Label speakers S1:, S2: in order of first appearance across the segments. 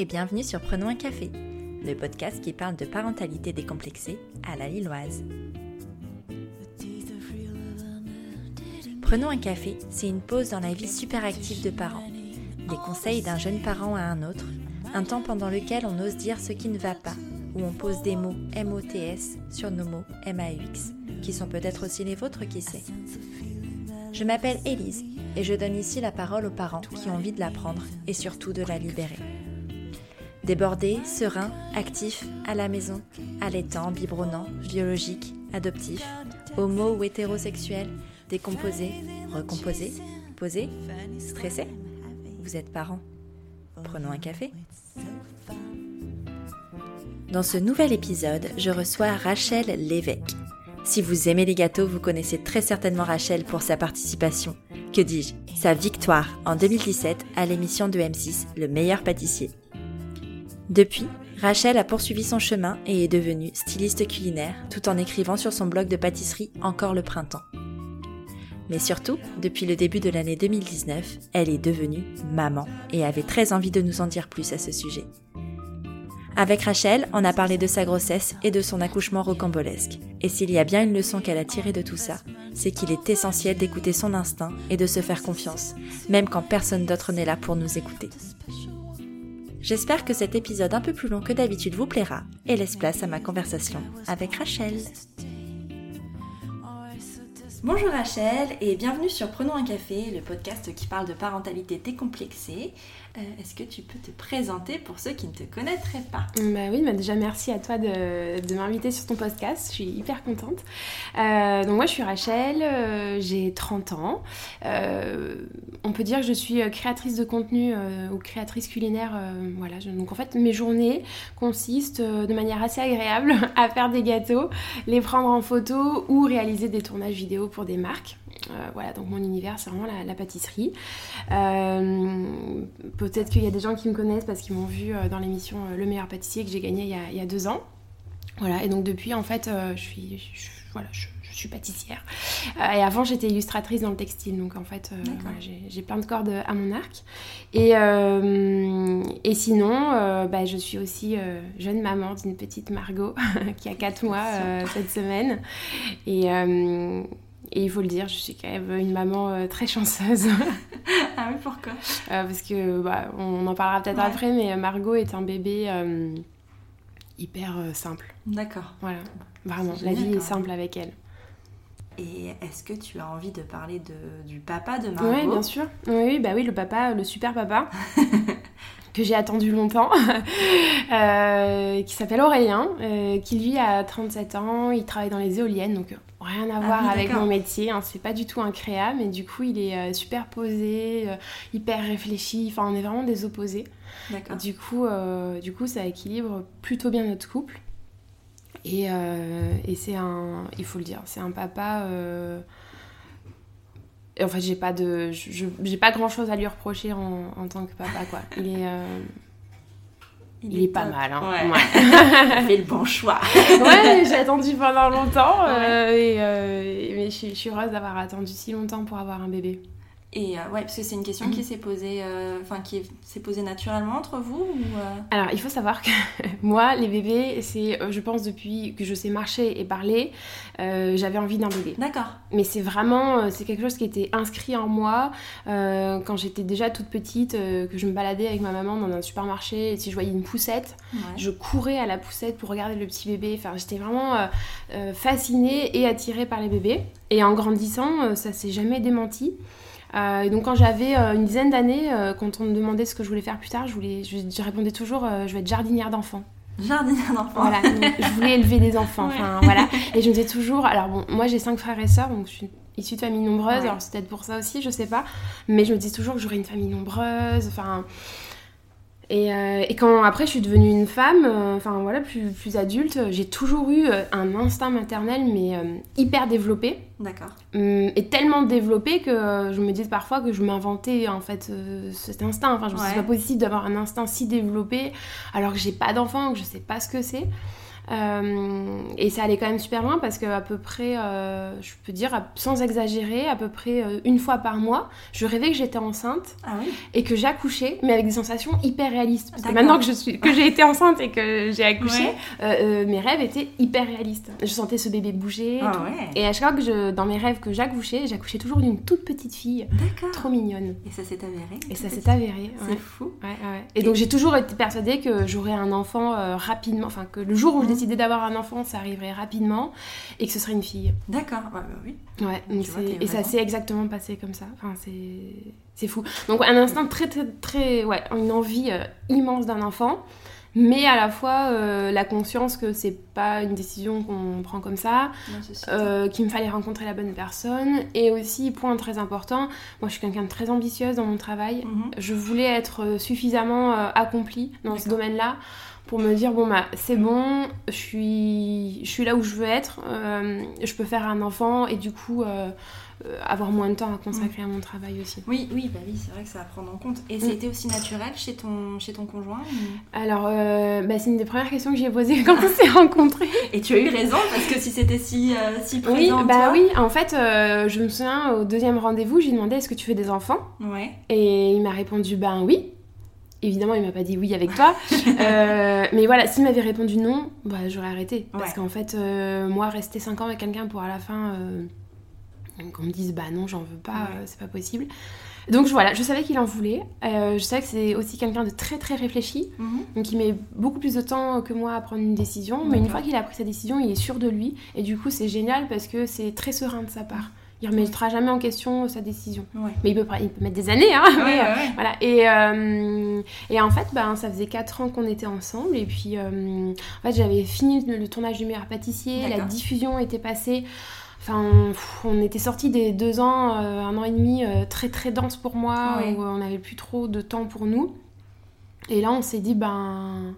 S1: et bienvenue sur Prenons un café, le podcast qui parle de parentalité décomplexée à la Lilloise. Prenons un café, c'est une pause dans la vie super active de parents. Des conseils d'un jeune parent à un autre, un temps pendant lequel on ose dire ce qui ne va pas, où on pose des mots MOTS sur nos mots MAUX, qui sont peut-être aussi les vôtres, qui sait. Je m'appelle Élise et je donne ici la parole aux parents qui ont envie de l'apprendre et surtout de la libérer. Débordé, serein, actif, à la maison, allaitant, biberonnant, biologique, adoptif, homo ou hétérosexuel, décomposé, recomposé, posé, stressé Vous êtes parent Prenons un café. Dans ce nouvel épisode, je reçois Rachel Lévesque. Si vous aimez les gâteaux, vous connaissez très certainement Rachel pour sa participation, que dis-je, sa victoire en 2017 à l'émission de M6 Le meilleur pâtissier. Depuis, Rachel a poursuivi son chemin et est devenue styliste culinaire tout en écrivant sur son blog de pâtisserie Encore le printemps. Mais surtout, depuis le début de l'année 2019, elle est devenue maman et avait très envie de nous en dire plus à ce sujet. Avec Rachel, on a parlé de sa grossesse et de son accouchement rocambolesque. Et s'il y a bien une leçon qu'elle a tirée de tout ça, c'est qu'il est essentiel d'écouter son instinct et de se faire confiance, même quand personne d'autre n'est là pour nous écouter. J'espère que cet épisode un peu plus long que d'habitude vous plaira et laisse place à ma conversation avec Rachel. Bonjour Rachel et bienvenue sur Prenons un café, le podcast qui parle de parentalité décomplexée. Euh, est-ce que tu peux te présenter pour ceux qui ne te connaîtraient pas?
S2: Bah oui, bah déjà merci à toi de, m'inviter sur ton podcast, je suis hyper contente. Euh, donc moi je suis Rachel, euh, j'ai 30 ans. on peut dire que je suis créatrice de contenu ou créatrice culinaire. voilà, donc en fait mes journées consistent de manière assez agréable à faire des gâteaux, les prendre en photo ou réaliser des tournages vidéo pour des marques. Voilà, donc mon univers c'est vraiment la, la pâtisserie. Peut-être qu'il y a des gens qui me connaissent parce qu'ils m'ont vu euh, dans l'émission euh, Le meilleur pâtissier que j'ai gagné il y, a, deux ans. Voilà, et donc depuis, en fait, euh, je suis, voilà, je, suis pâtissière. et avant, j'étais illustratrice dans le textile, donc en fait, j'ai plein de cordes à mon arc. Et, et sinon, bah, je suis aussi jeune maman d'une petite Margot qui a 4 mois cette semaine. Et et il faut le dire, je suis quand même une maman euh, très chanceuse.
S1: ah oui, pourquoi?
S2: Euh, Parce que, bah, on en parlera peut-être après, mais Margot est un bébé euh, hyper simple.
S1: D'accord.
S2: Voilà, vraiment, la vie est simple avec elle.
S1: Et est-ce que tu as envie de parler de, du papa de Margot?
S2: Oui, bien sûr. Oui, bah oui, le papa, le super papa. que j'ai attendu longtemps, qui s'appelle Aurélien, qui lui a 37 ans, il travaille dans les éoliennes, donc rien à ah voir avec mon métier. Hein. C'est pas du tout un créa, mais du coup, il est euh, super posé, euh, hyper réfléchi. Enfin, on est vraiment des opposés. Du coup, euh, du coup, ça équilibre plutôt bien notre couple. Et, et c'est un, il faut le dire, c'est un papa. En fait, j'ai pas de, j'ai pas grand chose à lui reprocher en, en, tant que papa, quoi. Il est il, est, pas mal, hein.
S1: Ouais. ouais. fait le bon choix.
S2: ouais, j'ai attendu pendant longtemps. Euh, et, euh, mais je, je suis heureuse d'avoir attendu si longtemps pour avoir un bébé.
S1: Et euh, ouais, parce que c'est une question qui mm. s'est posée, euh, enfin qui s'est posée naturellement entre vous ou, euh?
S2: Alors, il faut savoir que moi, les bébés, c'est, je pense, depuis que je sais marcher et parler, j'avais envie d'un bébé.
S1: D'accord.
S2: Mais c'est vraiment, c'est quelque chose qui était inscrit en moi quand j'étais déjà toute petite, que je me baladais avec ma maman dans un supermarché et si je voyais une poussette, je courais à la poussette pour regarder le petit bébé. Enfin, j'étais vraiment fascinée et attirée par les bébés. Et en grandissant, ça s'est jamais démenti. Euh, et donc quand j'avais euh, une dizaine d'années, euh, quand on me demandait ce que je voulais faire plus tard, je, voulais, je, répondais toujours je vais être jardinière d'enfants.
S1: Jardinière d'enfants.
S2: Voilà, je voulais élever des enfants. Enfin, voilà. Et je me disais toujours. Alors bon, moi j'ai cinq frères et sœurs, donc je suis issue de famille nombreuse. Alors c'est peut-être pour ça aussi, je sais pas. Mais je me dis toujours que j'aurais une famille nombreuse. Enfin, euh, et, quand après je suis devenue une femme, euh, enfin voilà, plus, plus adulte, j'ai toujours eu euh, un instinct maternel, mais hyper développé.
S1: D'accord.
S2: Hum, et tellement développé que je me dis parfois que je m'inventais en fait cet instinct. Enfin, je me suis pas possible d'avoir un instinct si développé alors que j'ai pas d'enfant, que je sais pas ce que c'est. Euh, et ça allait quand même super loin parce qu'à peu près, euh, je peux dire, sans exagérer, à peu près euh, une fois par mois, je rêvais que j'étais enceinte
S1: Ah oui
S2: et que j'accouchais, mais avec des sensations hyper réalistes. Parce que maintenant que je suis, que j'ai été enceinte et que j'ai accouché,
S1: Ouais.
S2: euh, mes rêves étaient hyper réalistes. Je sentais ce bébé bouger. et
S1: Ah ouais
S2: Et à chaque fois que je, dans mes rêves que j'accouchais, j'accouchais toujours d'une toute petite fille, trop mignonne.
S1: Et ça s'est avéré
S2: Et ça s'est avéré.
S1: C'est fou.
S2: Et donc j'ai toujours été persuadée que j'aurais un enfant rapidement, enfin que le jour où je D'avoir un enfant, ça arriverait rapidement et que ce serait une fille.
S1: D'accord. Ouais, bah oui.
S2: Ouais, donc
S1: vois,
S2: et ça s'est exactement passé comme ça. Enfin, c'est fou. Donc un instinct très très très ouais, une envie euh, immense d'un enfant, mais à la fois euh, la conscience que c'est pas une décision qu'on prend comme ça, euh, qu'il me fallait rencontrer la bonne personne et aussi point très important, moi je suis quelqu'un de très ambitieuse dans mon travail.
S1: Mhm.
S2: Je voulais être suffisamment accomplie dans ce domaine-là pour me dire bon bah c'est bon, je suis, je suis là où je veux être, euh, je peux faire un enfant et du coup euh, euh, avoir moins de temps à consacrer à mon travail aussi.
S1: Oui, oui, bah oui, c'est vrai que ça va prendre en compte. Et
S2: Mm.
S1: c'était aussi naturel chez ton, chez ton conjoint ou-
S2: Alors euh, bah, c'est une des premières questions que j'ai posées quand on s'est rencontrés.
S1: Et tu as eu raison parce que si c'était si, si
S2: Oui,
S1: présent en
S2: bah
S1: toi-
S2: oui, en fait je me souviens au deuxième rendez-vous, j'ai demandé est-ce que tu fais des enfants?
S1: Ouais.
S2: Et il m'a répondu ben oui. Évidemment, il m'a pas dit oui avec toi. Euh, mais voilà, s'il m'avait répondu non, bah, j'aurais arrêté. Parce qu'en fait, euh, moi, rester 5 ans avec quelqu'un pour à la fin euh, qu'on me dise bah non, j'en veux pas,
S1: Ouais.
S2: c'est pas possible. Donc voilà, je savais qu'il en voulait. Je savais que c'est aussi quelqu'un de très très réfléchi.
S1: Mhm.
S2: Donc il met beaucoup plus de temps que moi à prendre une décision. Mais une fois qu'il a pris sa décision, il est sûr de lui. Et du coup, c'est génial parce que c'est très serein de sa part. Il remettra jamais en question sa décion.
S1: Ouais.
S2: Mais il peut, pas- il peut mettre des années, hein.
S1: Ouais,
S2: mais,
S1: ouais,
S2: euh,
S1: ouais.
S2: voilà. Et, euh, et en fait, ben, ça faisait 4 ans qu'on était ensemble. Et puis, euh, en fait, j'avais fini le, le tournage du meilleur pâtissier. La diffusion était passée. Enfin, on était sortis des deux ans, euh, un an et demi euh, très très dense pour moi, où on n'avait plus trop de temps pour nous. Et là, on s'est dit, ben,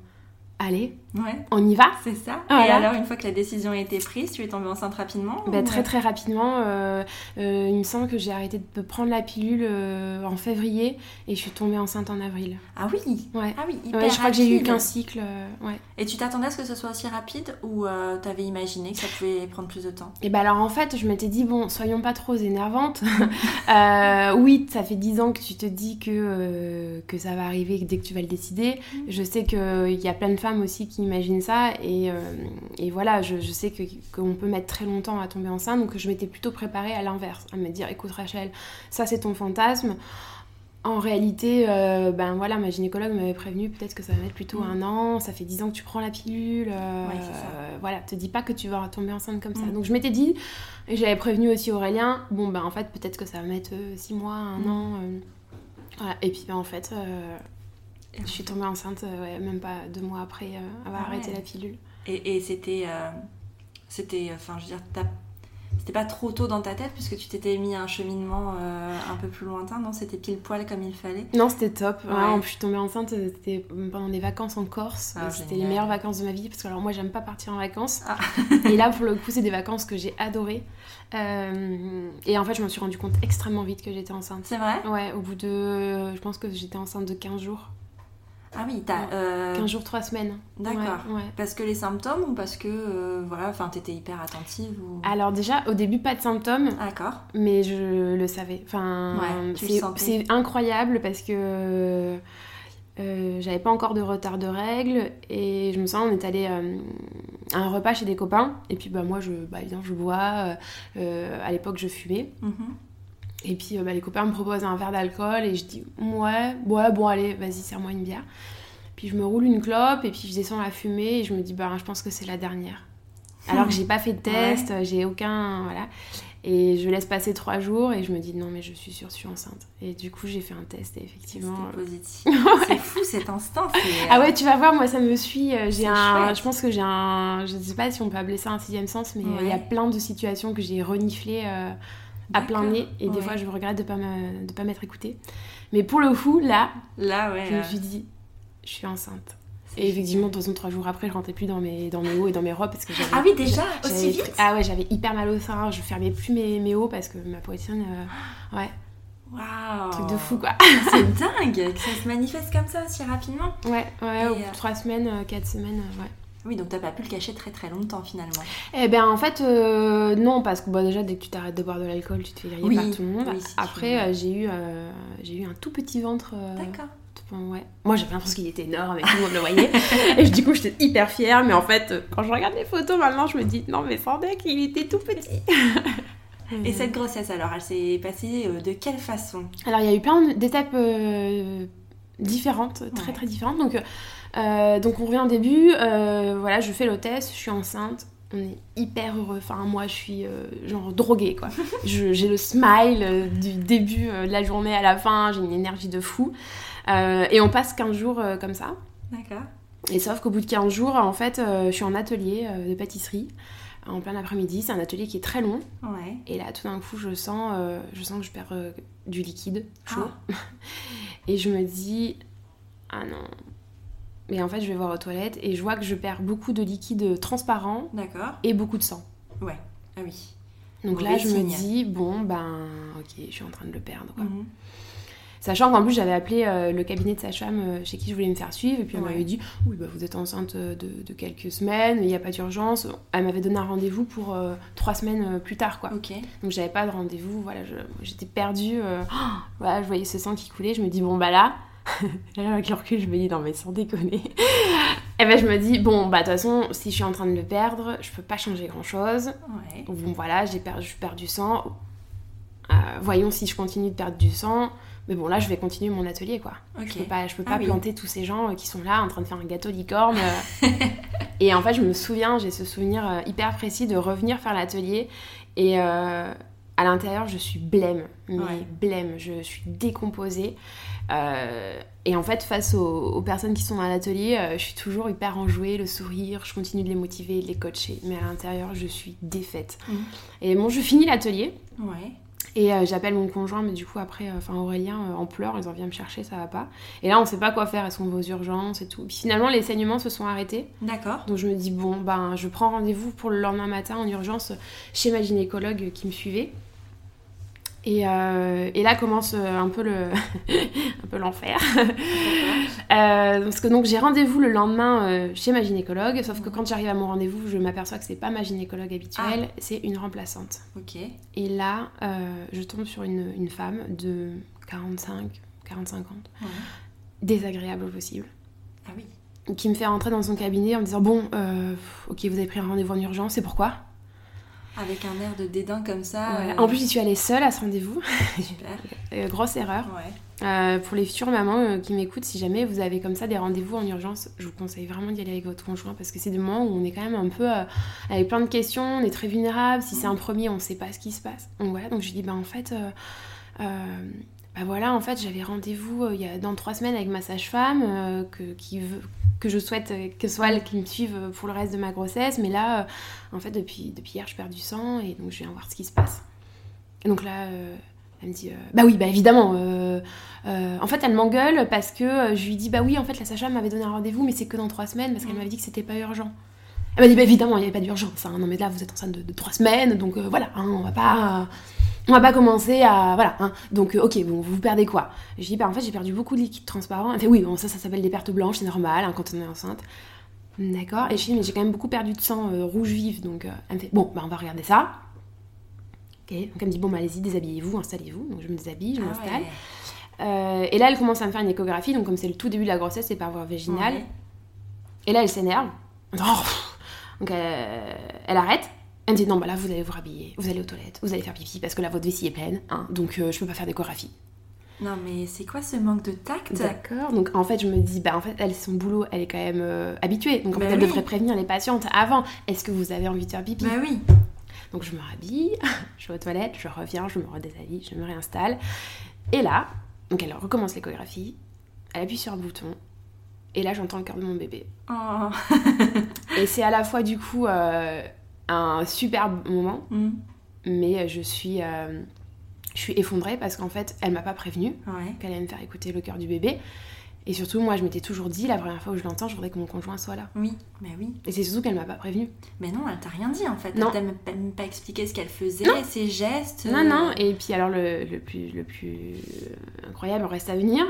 S2: allez,
S1: Ouais.
S2: on y va?
S1: C'est ça.
S2: Voilà.
S1: Et alors, une fois que la décision a été prise, tu es tombée enceinte rapidement
S2: Bah,
S1: ou-
S2: très très rapidement, euh, euh, il me semble que j'ai arrêté de prendre la pilule euh, en février et je suis tombée enceinte en avril.
S1: Ah oui?
S2: Ouais.
S1: Ah oui, hyper
S2: Ouais, je crois que j'ai eu qu'un cycle. ouais.
S1: Et tu t'attendais à ce que ce soit aussi rapide ou euh, t'avais imaginé que ça pouvait prendre plus de temps?
S2: Et bah alors en fait, je m'étais dit, bon, soyons pas trop énervantes. Oui, ça fait 10 ans que tu te dis que, que ça va arriver dès que tu vas le décider. Je sais qu'il y a plein de femmes aussi qui imaginent ça. Et, euh, et voilà, je, je sais que- qu'on peut mettre très longtemps à tomber enceinte. Donc je m'étais plutôt préparée à l'inverse, à me dire, écoute Rachel, ça c'est ton fantasme. En réalité, euh, ben voilà, ma gynécologue m'avait prévenu peut-être que ça va mettre plutôt
S1: Mm.
S2: un an. Ça fait 10 ans que tu prends la pilule. euh,
S1: Ouais,
S2: euh, voilà, te dis pas que tu vas tomber enceinte comme ça.
S1: Mm.
S2: Donc je m'étais dit, et j'avais prévenu aussi Aurélien, bon ben en fait peut-être que ça va mettre 6 mois, un
S1: Mm.
S2: an. voilà. Et puis ben en fait, je suis tombée enceinte euh, ouais, même pas deux mois après euh, avoir
S1: Ah
S2: arrêté
S1: ouais.
S2: la pilule.
S1: Et, et c'était. euh, c'était. Enfin, je veux dire, t'as- c'était pas trop tôt dans ta tête puisque tu t'étais mis un cheminement euh, un peu plus lointain, non? C'était pile poil comme il fallait?
S2: Non, c'était top.
S1: Ouais.
S2: Vraiment, je suis tombée enceinte, c'était pendant des vacances en Corse.
S1: Ah,
S2: c'était les meilleures vacances de ma vie parce que alors moi j'aime pas partir en vacances.
S1: Ah.
S2: et là pour le coup c'est des vacances que j'ai adorées. Euh, et en fait je me suis rendu compte extrêmement vite que j'étais enceinte.
S1: C'est vrai?
S2: Ouais, au bout de... Je pense que j'étais enceinte de 15 jours.
S1: Ah oui, t'as. Euh,
S2: 15 jours, 3 semaines.
S1: D'accord.
S2: Ouais, ouais.
S1: Parce que les symptômes ou parce que euh, voilà, enfin t'étais hyper attentive ou?
S2: Alors déjà, au début, pas de symptômes,
S1: D'accord.
S2: mais je le savais. Enfin,
S1: Ouais,
S2: c'est- incroyable parce que euh, j'avais pas encore de retard de règles et je me sens, on est allé euh, à un repas chez des copains et puis bah moi je, bah évidemment je bois. euh, à l'époque je fumais
S1: Mhm.
S2: Et puis euh, bah, les copains me proposent un verre d'alcool et je dis ouais, ouais bon allez vas-y serre-moi une bière. Puis je me roule une clope et puis je descends la fumée et je me dis bah je pense que c'est la dernière. Alors que j'ai pas fait de test, j'ai aucun voilà. Et je laisse passer trois jours et je me dis non mais je suis sûre je suis enceinte. Et du coup j'ai fait un test et effectivement.
S1: C'était
S2: euh,
S1: positif. C'est fou cet instant. c'est,
S2: Ah
S1: euh,
S2: ouais tu vas voir moi ça me suit. euh, J'ai un,
S1: chouette.
S2: je pense que j'ai un, je sais pas si on peut appeler ça un sixième sens mais euh, il y a
S1: Ouais.
S2: plein de situations que j'ai reniflées euh, à plein nez et des
S1: Ouais.
S2: fois je regrette de pas de pas m'être écoutée. Mais pour le coup là
S1: Là, ouais.
S2: je me suis dit je suis enceinte. Et effectivement, de toute façon, trois jours après, je rentrais plus dans mes, dans mes hauts et dans mes robes parce que j'avais.
S1: Ah oui, déjà? Aussi vite?
S2: Ah ouais, j'avais hyper mal au sein, je fermais plus mes, mes hauts parce que ma poitrine. euh, ouais,
S1: Waouh
S2: truc de fou quoi.
S1: C'est dingue que ça se manifeste comme ça aussi rapidement.
S2: Ouais, ouais,
S1: Et,
S2: au bout
S1: euh,
S2: de trois semaines, euh, quatre semaines, ouais.
S1: Oui, donc t'as pas pu le cacher très très longtemps finalement.
S2: Eh ben en fait, euh, non, parce que bon, déjà, dès que tu t'arrêtes de boire de l'alcool, tu te fais griller
S1: Oui,
S2: par tout le monde.
S1: oui, si tu
S2: Après, euh, j'ai eu, euh, j'ai eu un tout petit ventre.
S1: D'accord.
S2: Ouais. Moi j'avais l'impression qu'il était énorme et tout le monde le voyait. et du coup j'étais hyper fière, mais en fait quand je regarde les photos maintenant je me dis non mais sans deck il était tout petit.
S1: Et cette grossesse alors, elle s'est passée de quelle façon?
S2: Alors il y a eu plein d'étapes différentes, très
S1: Ouais.
S2: très différentes. Donc, euh, donc on revient au début, euh, voilà je fais l'hôtesse, je suis enceinte. On est hyper heureux. Enfin, moi, je suis euh, genre droguée, quoi. J'ai le smile du début de la journée à la fin. J'ai une énergie de fou. Et on passe 15 jours comme ça.
S1: D'accord.
S2: Et sauf qu'au bout de 15 jours, en fait, je suis en atelier de pâtisserie en plein après-midi. C'est un atelier qui est très long.
S1: Ouais.
S2: Et là, tout d'un coup, je sens, euh, je sens que je perds euh, du liquide chaud.
S1: Ah.
S2: Et je me dis, ah non. Mais en fait, je vais voir aux toilettes et je vois que je perds beaucoup de liquide transparent
S1: D'accord.
S2: et beaucoup de sang.
S1: Ouais. Ah oui.
S2: Donc là, je me dis, bon, ben, ok, je suis en train de le perdre. quoi.
S1: Mhm.
S2: Sachant qu'en plus, j'avais appelé euh, le cabinet de sage-femme euh, chez qui je voulais me faire suivre, et puis on
S1: Ouais.
S2: m'avait dit Oui, bah, vous êtes enceinte de, de quelques semaines, il n'y a pas d'urgence. Elle m'avait donné un rendez-vous pour euh, trois semaines euh, plus tard, quoi.
S1: Ok.
S2: Donc j'avais pas de rendez-vous, voilà, j'étais perdue. euh, voilà, je voyais ce sang qui coulait, je me dis Bon, bah là, là, avec le recul, je me dis Non, mais sans déconner. et ben, je me dis Bon, bah, de toute façon, si je suis en train de le perdre, je peux pas changer grand-chose.
S1: Ouais.
S2: Bon voilà, j'ai perdu, je perds du sang. Euh, voyons si je continue de perdre du sang. Mais bon là, je vais continuer mon atelier quoi. Je peux pas, je peux
S1: Ah
S2: pas
S1: oui.
S2: planter tous ces gens euh, qui sont là en train de faire un gâteau licorne. euh. et en fait, je me souviens, j'ai ce souvenir hyper précis de revenir faire l'atelier et euh, à l'intérieur, je suis blême, mais
S1: Ouais.
S2: blême. Je suis décomposée. Euh, et en fait, face aux, aux personnes qui sont dans l'atelier, euh, je suis toujours hyper enjouée, le sourire, je continue de les motiver, de les coacher. Mais à l'intérieur, je suis défaite.
S1: Mhm.
S2: Et bon, je finis l'atelier.
S1: Ouais.
S2: Et euh, j'appelle mon conjoint, mais du coup, après, euh, enfin Aurélien euh, en pleurs, ils en viennent me chercher, ça va pas. Et là, on sait pas quoi faire, est-ce qu'on va aux urgences et tout. Puis finalement, les saignements se sont arrêtés.
S1: D'accord.
S2: Donc je me dis, bon, ben, je prends rendez-vous pour le lendemain matin en urgence chez ma gynécologue qui me suivait. Et, euh, et là commence euh, un peu le un peu l'enfer. Euh, parce que donc j'ai rendez-vous le lendemain euh, chez ma gynécologue, sauf que quand j'arrive à mon rendez-vous, je m'aperçois que c'est pas ma gynécologue habituelle, c'est une remplaçante.
S1: Ok.
S2: Et là, je tombe sur une, une femme de 45, 45 ans,
S1: Ouais.
S2: désagréable au possible,
S1: Ah oui.
S2: qui me fait rentrer dans son cabinet en me disant Bon, ok, vous avez pris un rendez-vous en urgence, c'est pourquoi?
S1: Avec un air de dédain comme ça. Euh,
S2: En plus, j'y suis allée seule à ce rendez-vous.
S1: Super.
S2: Euh, grosse erreur.
S1: Ouais.
S2: Euh, pour les futures mamans qui m'écoutent, si jamais vous avez comme ça des rendez-vous en urgence, je vous conseille vraiment d'y aller avec votre conjoint parce que c'est des moments où on est quand même un peu euh, avec plein de questions, on est très vulnérable. Si c'est un premier, on sait pas ce qui se passe. Donc voilà, donc je lui dis bah en fait, euh, bah voilà, en fait j'avais rendez-vous euh, il y a dans trois semaines avec ma sage-femme euh, que, qui veut que je souhaite euh, que ce soit elle qui me suive pour le reste de ma grossesse, mais là, en fait depuis depuis hier je perds du sang et donc je viens voir ce qui se passe. Et donc là. elle me dit euh, bah oui bah évidemment euh, euh, en fait elle m'engueule parce que je lui dis bah oui en fait la sage-femme m'avait donné un rendez-vous mais c'est que dans trois semaines parce qu'elle
S1: Mm.
S2: m'avait dit que c'était pas urgent elle m'a dit bah évidemment il n'y avait pas d'urgence hein. non mais là vous êtes enceinte de, de trois semaines donc voilà hein, on va pas on va pas commencer à voilà hein. donc euh, ok bon vous perdez quoi? Je dis bah en fait j'ai perdu beaucoup de liquide transparent elle fait oui bon ça ça s'appelle des pertes blanches c'est normal hein, quand on est enceinte d'accord et je dis mais j'ai quand même beaucoup perdu de sang euh, rouge vif donc euh, elle me fait bon bah on va regarder ça Ok, donc elle me dit bon bah allez-y déshabillez-vous, installez-vous. Donc je me déshabille, je
S1: Ah
S2: m'installe.
S1: ouais.
S2: Euh, et là elle commence à me faire une échographie, donc comme c'est le tout début de la grossesse, c'est par voie vaginale.
S1: Ouais.
S2: Et là elle s'énerve. Oh, donc elle arrête. Elle me dit non bah là vous allez vous rhabiller, vous allez aux toilettes, vous allez faire pipi parce que là votre vessie est pleine, hein, donc euh, je peux pas faire d'échographie.
S1: Non, mais c'est quoi ce manque de tact?
S2: D'accord. Donc en fait je me dis bah en fait elle son boulot elle est quand même euh, habituée, donc en
S1: Bah
S2: fait elle
S1: oui.
S2: devrait prévenir les patientes avant. Est-ce que vous avez envie de faire pipi?
S1: Bah oui.
S2: Donc je me rhabille, je vais aux toilettes, je reviens, je me redéshabille, je me réinstalle. Et là, donc elle recommence l'échographie, elle appuie sur un bouton, et là j'entends le cœur de mon bébé.
S1: Oh.
S2: Et c'est à la fois du coup euh, un superbe moment,
S1: Mm.
S2: mais je suis, euh, je suis effondrée parce qu'en fait elle m'a pas prévenue
S1: Ouais.
S2: qu'elle allait me faire écouter le cœur du bébé. Et surtout, moi je m'étais toujours dit, la première fois où je l'entends, je voudrais que mon conjoint soit là.
S1: Oui. Bah oui.
S2: Et c'est surtout qu'elle m'a pas prévenue.
S1: Mais non, elle t'a rien dit en fait.
S2: Non.
S1: Elle t'a même pas, expliqué ce qu'elle faisait,
S2: Non.
S1: ses gestes.
S2: Non,
S1: euh,
S2: non, et puis alors le, le plus, le plus euh, incroyable reste à venir.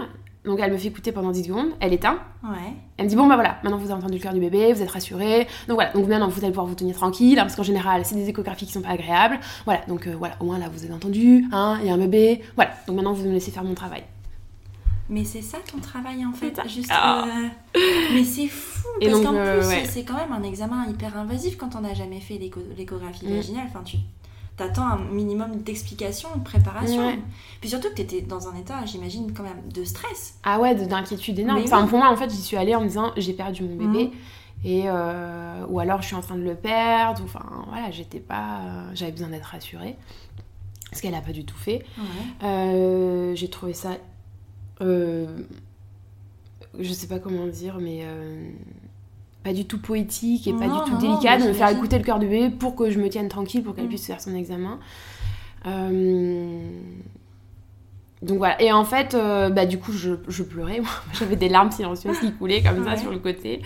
S2: Donc elle me fait écouter pendant 10 secondes, elle éteint.
S1: Ouais.
S2: Elle me dit bon bah voilà, maintenant vous avez entendu le cœur du bébé, vous êtes rassuré. Donc voilà, donc maintenant vous allez pouvoir vous tenir tranquille, hein, parce qu'en général c'est des échographies qui sont pas agréables. Voilà, donc euh, voilà, au moins là vous avez entendu, hein, il y a un bébé. Voilà, donc maintenant vous me laissez faire mon travail.
S1: Mais c'est ça ton travail en fait, juste.
S2: Ah.
S1: euh, Mais c'est fou
S2: Et
S1: parce qu'en
S2: euh,
S1: plus
S2: ouais.
S1: c'est quand même un examen hyper invasif quand on n'a jamais fait l'écho- l'échographie
S2: Mm.
S1: vaginale. Enfin, tu t'attends un minimum d'explication, de préparation.
S2: Ouais.
S1: Puis surtout que t'étais dans un état, j'imagine quand même de stress.
S2: Ah ouais, de- d'inquiétude énorme.
S1: Mais
S2: Enfin
S1: oui.
S2: pour moi en fait j'y suis allée en me disant j'ai perdu mon bébé.
S1: Mhm.
S2: Et euh, ou alors je suis en train de le perdre, ou enfin voilà, j'étais pas. euh, J'avais besoin d'être rassurée. Ce qu'elle a pas du tout fait.
S1: Ouais.
S2: Euh, j'ai trouvé ça. euh, je sais pas comment dire, mais. Pas du tout poétique et pas du tout
S1: non,
S2: délicat de me faire écouter le cœur de bébé pour que je me tienne tranquille, pour qu'elle
S1: Mm.
S2: puisse faire son examen. Euh, Donc voilà. Et en fait, euh, bah, du coup, je, je pleurais. J'avais des larmes silencieuses qui coulaient comme ça sur le côté.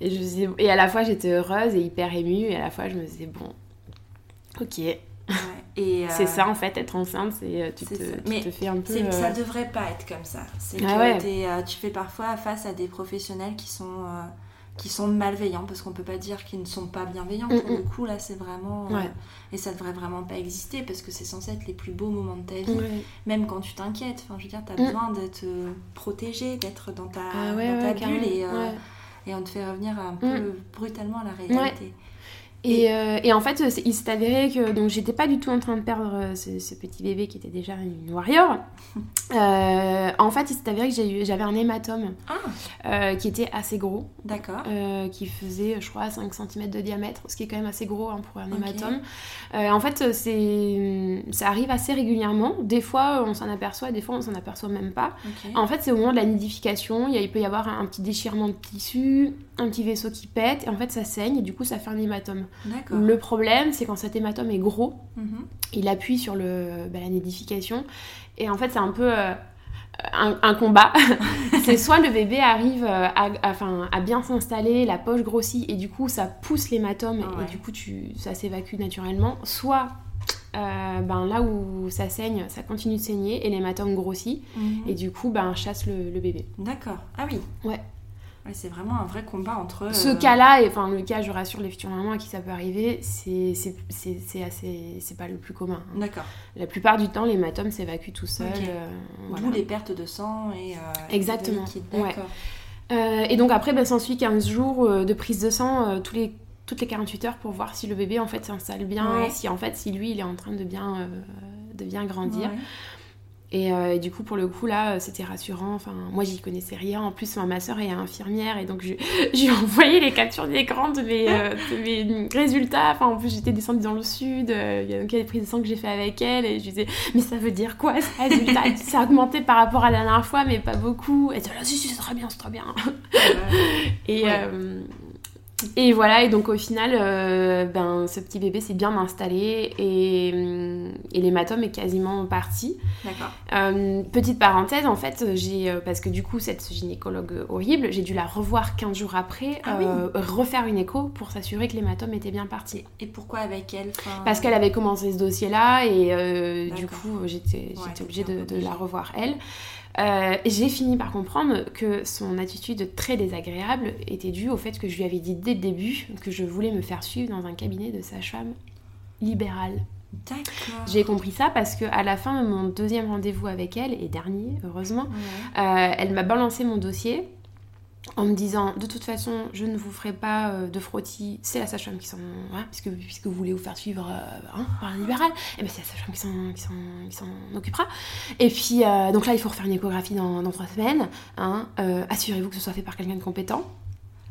S2: Et, je et à la fois, j'étais heureuse et hyper émue. Et à la fois, je me disais, bon, ok,
S1: Ouais. Et, euh,
S2: c'est ça en fait, être enceinte, c'est tu, te,
S1: c'est
S2: tu
S1: Mais
S2: te fais un peu.
S1: C'est-
S2: euh,
S1: Ça devrait pas être comme ça. C'est
S2: Ah
S1: que
S2: ouais.
S1: t'es, tu fais parfois face à des professionnels qui sont, qui sont malveillants, parce qu'on peut pas dire qu'ils ne sont pas bienveillants.
S2: Mm,
S1: Pour le coup, là, c'est vraiment. euh, et ça devrait vraiment pas exister, parce que c'est censé être les plus beaux moments de ta vie.
S2: Ouais.
S1: Même quand tu t'inquiètes. Enfin, je veux dire, t'as
S2: Mm.
S1: besoin de te protéger, d'être dans ta,
S2: Ah ouais,
S1: dans ta bulle, et, euh, et on te fait revenir un peu
S2: Mm.
S1: brutalement à la réalité.
S2: Et, euh, et en fait, il s'est avéré que donc j'étais pas du tout en train de perdre euh, ce, ce petit bébé qui était déjà une warrior. Euh, en fait, il s'est avéré que j'avais un hématome
S1: Ah,
S2: euh, qui était assez gros,
S1: d'accord.
S2: euh, qui faisait, je crois, 5 cm de diamètre, ce qui est quand même assez gros hein, pour un hématome. Euh, en fait, c'est ça arrive assez régulièrement. Des fois, on s'en aperçoit, des fois, on s'en aperçoit même pas. En fait, c'est au moment de la nidification, il, peut y avoir un, petit déchirement de tissu, un petit vaisseau qui pète, et en fait, ça saigne, et du coup, ça fait un hématome.
S1: D'accord.
S2: Le problème, c'est quand cet hématome est gros,
S1: Mhm.
S2: il appuie sur le, bah, la nidification. Et en fait, c'est un peu euh, un, un combat. c'est soit le bébé arrive euh, à, à- bien s'installer, la poche grossit, et du coup, ça pousse l'hématome,
S1: ouais.
S2: et du coup, tu, ça s'évacue naturellement. Soit euh, ben, là où ça saigne, ça continue de saigner, et l'hématome grossit,
S1: Mhm.
S2: et du coup, ben, chasse le, le bébé.
S1: D'accord. Ah oui.
S2: Ouais.
S1: Ouais, c'est vraiment un vrai combat entre.
S2: Ce
S1: euh,
S2: cas-là, et enfin le cas, je rassure les futures mamans à qui ça peut arriver, c'est assez, c'est pas le plus commun. hein.
S1: D'accord.
S2: La plupart du temps, l'hématome s'évacue tout seul.
S1: Ok.
S2: euh, voilà.
S1: D'où les pertes de sang et. euh,
S2: Exactement. Ouais.
S1: D'accord.
S2: Et donc après, bah, s'ensuit 15 jours de prise de sang tous les, toutes les 48 heures pour voir si le bébé en fait s'installe bien,
S1: Ouais.
S2: si en fait si lui il est en train de bien, de bien grandir. Et, euh, et du coup, pour le coup, là, euh, c'était rassurant. Enfin, moi, j'y connaissais rien. En plus, ma, soeur est infirmière et donc je, je lui envoyé les captures d'écran de mes, euh, de mes résultats. Enfin, en plus, j'étais descendue dans le sud. euh, Il y a donc des prises de sang que j'ai fait avec elle et je lui disais, mais ça veut dire quoi ce résultat? A augmenté par rapport à la dernière fois, mais pas beaucoup. Et elle dit, Ah, si, si, c'est très bien, c'est très bien.
S1: Ouais.
S2: Et,
S1: Ouais.
S2: Et voilà, et donc au final, euh, ben, ce petit bébé s'est bien installé et, hum, et l'hématome est quasiment parti.
S1: D'accord.
S2: Euh, petite parenthèse, en fait, j'ai, euh, parce que du coup, cette gynécologue horrible, j'ai dû la revoir 15 jours après,
S1: Ah oui.
S2: refaire une écho pour s'assurer que l'hématome était bien parti.
S1: Et pourquoi avec elle
S2: Parce qu'elle avait commencé ce dossier-là et du coup, j'étais,
S1: Ouais,
S2: obligée de, la revoir elle. Euh, j'ai fini par comprendre que son attitude très désagréable était due au fait que je lui avais dit dès le début que je voulais me faire suivre dans un cabinet de sage-femme libérale.
S1: D'accord.
S2: J'ai compris ça parce que à la fin de mon deuxième rendez-vous avec elle, et dernier heureusement,
S1: Ouais.
S2: euh, elle m'a balancé mon dossier en me disant de toute façon je ne vous ferai pas euh, de frottis, c'est la sage-femme qui s'en... hein, puisque, puisque vous voulez vous faire suivre euh, hein, par un libéral, et bien c'est la sage-femme qui s'en, qui, s'en, qui s'en occupera. Et puis euh, donc là il faut refaire une échographie dans, dans trois semaines, hein, euh, assurez-vous que ce soit fait par quelqu'un de compétent.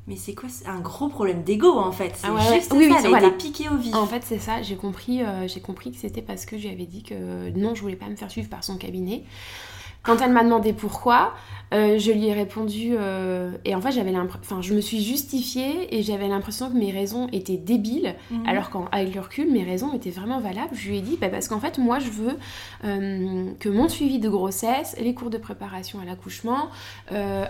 S1: Mais c'est quoi un gros problème d'ego en fait. C'est
S2: Ah ouais,
S1: juste
S2: ouais. Oui,
S1: ça.
S2: oui,
S1: elle a
S2: voilà.
S1: été piquée au vif.
S2: En fait, c'est ça, j'ai compris, j'ai compris que c'était parce que je lui avais dit que non, je voulais pas me faire suivre par son cabinet. Quand elle m'a demandé pourquoi, euh, je lui ai répondu euh, et en fait j'avais l'impression, je me suis justifiée et j'avais l'impression que mes raisons étaient débiles,
S1: Mhm.
S2: alors qu'avec le recul mes raisons étaient vraiment valables. Je lui ai dit bah, parce qu'en fait moi je veux euh, que mon suivi de grossesse, les cours de préparation à l'accouchement,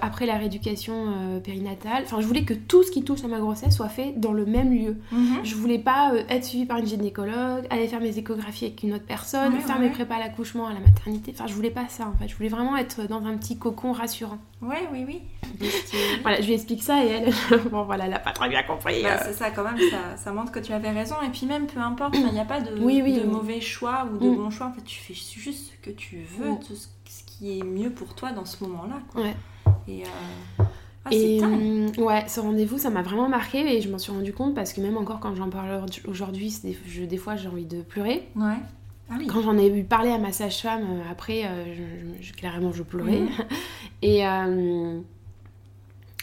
S2: après la rééducation périnatale, enfin je voulais que tout ce qui touche à ma grossesse soit fait dans le même lieu.
S1: Mhm.
S2: Je voulais pas être suivie par une gynécologue, aller faire mes échographies avec une autre personne,
S1: Ouais,
S2: faire
S1: ouais.
S2: mes prépas à l'accouchement, à la maternité. Enfin, je voulais pas ça en fait. Je voulais voulais vraiment être dans un petit cocon rassurant.
S1: Ouais, oui, oui.
S2: voilà, je lui explique ça et elle, bon voilà, elle a pas très bien compris.
S1: Bah, c'est ça, quand même, ça, ça, montre que tu avais raison. Et puis même, peu importe, il n'y a pas de, de mauvais choix ou de mm. bons choix. En fait, tu fais juste ce que tu veux, mm. ce qui est mieux pour toi dans ce moment-là.
S2: Ouais.
S1: Et,
S2: euh... ah, et mm, ouais, ce rendez-vous, ça m'a vraiment marqué et je m'en suis rendu compte parce que même encore quand j'en parle aujourd'hui, des, des fois j'ai envie de pleurer.
S1: Ouais.
S2: Ah quand j'en ai vu parler à ma sage-femme, euh, après, euh, je, clairement, je pleurais. Mhm. et, euh,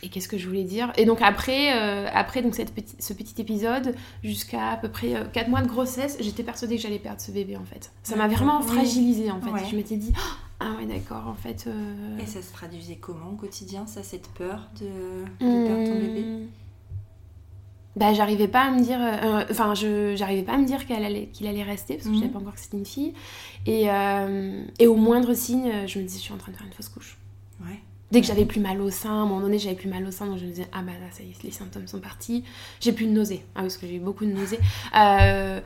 S2: et qu'est-ce que je voulais dire? Et donc après, après donc cette ce petit épisode, jusqu'à à peu près 4 mois de grossesse, j'étais persuadée que j'allais perdre ce bébé en fait. Ça m'a vraiment fragilisée en fait. Je m'étais dit, ah ouais d'accord, en fait...
S1: Et ça se traduisait comment au quotidien, ça, cette peur de, de perdre ton bébé? mmh
S2: bah, j'arrivais pas à me dire euh, enfin je j'arrivais pas à me dire qu'elle allait qu'il allait rester parce que je savais mhm. pas encore que c'était une fille. Et, euh, et au moindre signe je me disais je suis en train de faire une fausse couche.
S1: Ouais.
S2: Dès que j'avais plus mal au sein à un moment donné j'avais plus mal au sein donc je me disais ah bah là ça y est les symptômes sont partis. J'ai plus de nausées. Ah parce que j'ai eu beaucoup de nausées. Euh,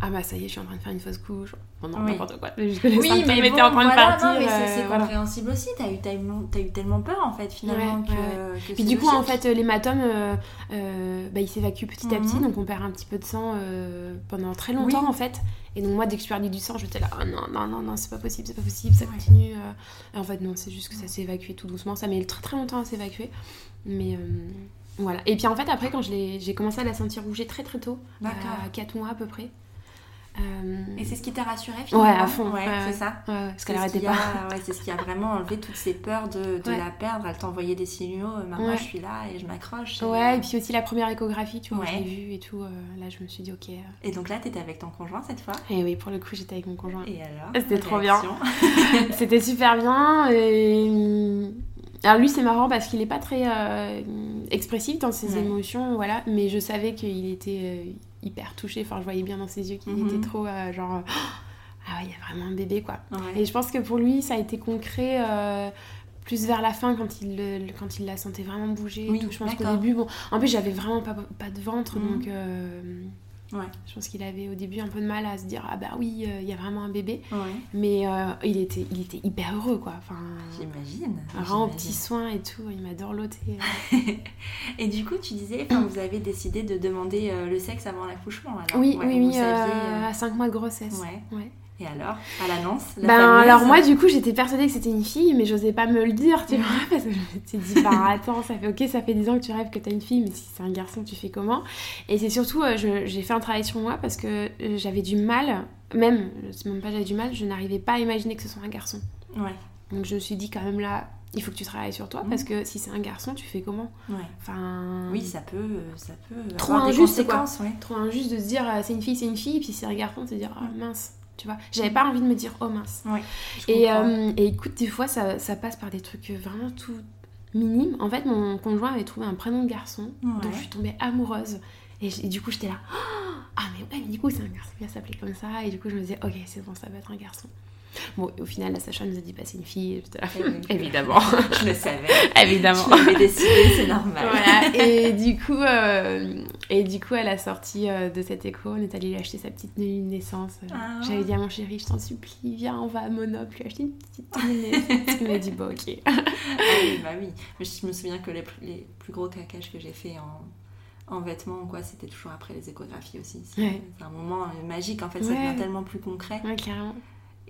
S2: ah bah ça y est, je suis en train de faire une fausse couche. Bon, non, n'importe quoi.
S1: Les oui, mais bon, en train voilà, de partir. Non, mais c'est euh, compréhensible aussi. T'as eu, as eu, tellement peur en fait finalement que, ouais.
S2: que Puis du coup, en fait, l'hématome, euh, euh, bah, il s'évacue petit à petit, mhm. donc on perd un petit peu de sang euh, pendant très longtemps en fait. Et donc moi, dès que je perdais du sang, j'étais là, oh, non, non, non, non, c'est pas possible, c'est pas possible, ça continue. Et en fait, non, c'est juste que ça s'est évacué tout doucement. Ça met très très longtemps à s'évacuer. Mais voilà. Et puis en fait, après, quand j'ai commencé à la sentir bouger très très tôt, à 4 mois à peu près.
S1: Et c'est ce qui t'a rassuré finalement
S2: Ouais, à fond.
S1: Ouais, c'est ça.
S2: parce qu'elle arrêtait pas.
S1: c'est ce qui a vraiment enlevé toutes ces peurs de, de la perdre. Elle t'envoyait des signaux, euh, maman, je suis là et je m'accroche.
S2: Ouais, et puis aussi la première échographie, tu vois, je l'ai vue et tout. Euh, là, je me suis dit, ok. Euh.
S1: Et donc là, t'étais avec ton conjoint cette fois
S2: Et oui, pour le coup, j'étais avec mon conjoint.
S1: Et alors
S2: C'était trop bien. C'était super bien. Et... Alors lui, c'est marrant parce qu'il n'est pas très expressif dans ses émotions, voilà. Mais je savais qu'il était hyper touchée. Enfin, je voyais bien dans ses yeux qu'il était mhm. trop euh, genre. ah ouais, il y a vraiment un bébé quoi. Et je pense que pour lui, ça a été concret. Euh, plus vers la fin quand il quand il la sentait vraiment bouger oui, tout. je pense qu'au début bon en plus j'avais vraiment pas, pas de ventre mhm. donc euh, Ouais. Je pense qu'il avait au début un peu de mal à se dire ah bah oui il y a vraiment un bébé. Mais il était il était hyper heureux quoi. Enfin
S1: j'imagine
S2: vraiment petit soin et tout il m'a dorloté
S1: et du coup tu disais vous avez décidé de demander le sexe avant l'accouchement
S2: oui oui oui à 5 mois de grossesse.
S1: Ouais et alors, à l'annonce
S2: Ben alors moi du coup j'étais persuadée que c'était une fille mais j'osais pas me le dire tu vois parce que je me suis dit bah attends ça fait ok ça fait 10 ans que tu rêves que t'as une fille mais si c'est un garçon tu fais comment? Et c'est surtout euh, j'ai fait un travail sur moi parce que euh, j'avais du mal même c'est même pas j'avais du mal je n'arrivais pas à imaginer que ce soit un garçon.
S1: Ouais.
S2: Donc je me suis dit quand même là il faut que tu travailles sur toi parce mhm. que si c'est un garçon tu fais comment?
S1: Ouais.
S2: Enfin
S1: oui ça peut ça peut
S2: trop injuste quoi. Trop injuste de se dire c'est une fille c'est une fille et puis si c'est un garçon de se dire ah, mince tu vois. J'avais pas envie de me dire oh mince. et, euh, et, écoute, des fois ça, ça, passe par des trucs vraiment tout minimes. En fait, mon conjoint avait trouvé un prénom de garçon dont je suis tombée amoureuse. Et, du coup, j'étais là, ah mais ouais, mais du coup, c'est un garçon qui va s'appeler comme ça. Et du coup, je me disais, ok, c'est bon, ça va être un garçon. Bon, au final, la Sacha nous a dit pas c'est une fille.
S1: Eh Évidemment. je le savais.
S2: Évidemment.
S1: Je l'avais décidé, c'est normal.
S2: Voilà. Et du coup, euh, et du coup, à la sortie euh, de cette écho, on est allé lui acheter sa petite tenue de naissance. Ah. J'avais dit à mon chéri, je t'en supplie, viens, on va à Monop lui acheter une petite tenue de naissance. Il m'a dit, bon, ok.
S1: ah oui, bah oui. Mais je me souviens que les, les plus gros cacages que j'ai fait en, en vêtements, quoi, c'était toujours après les échographies aussi. C'est un moment magique, en fait, ça devient tellement plus concret.
S2: Ouais, carrément.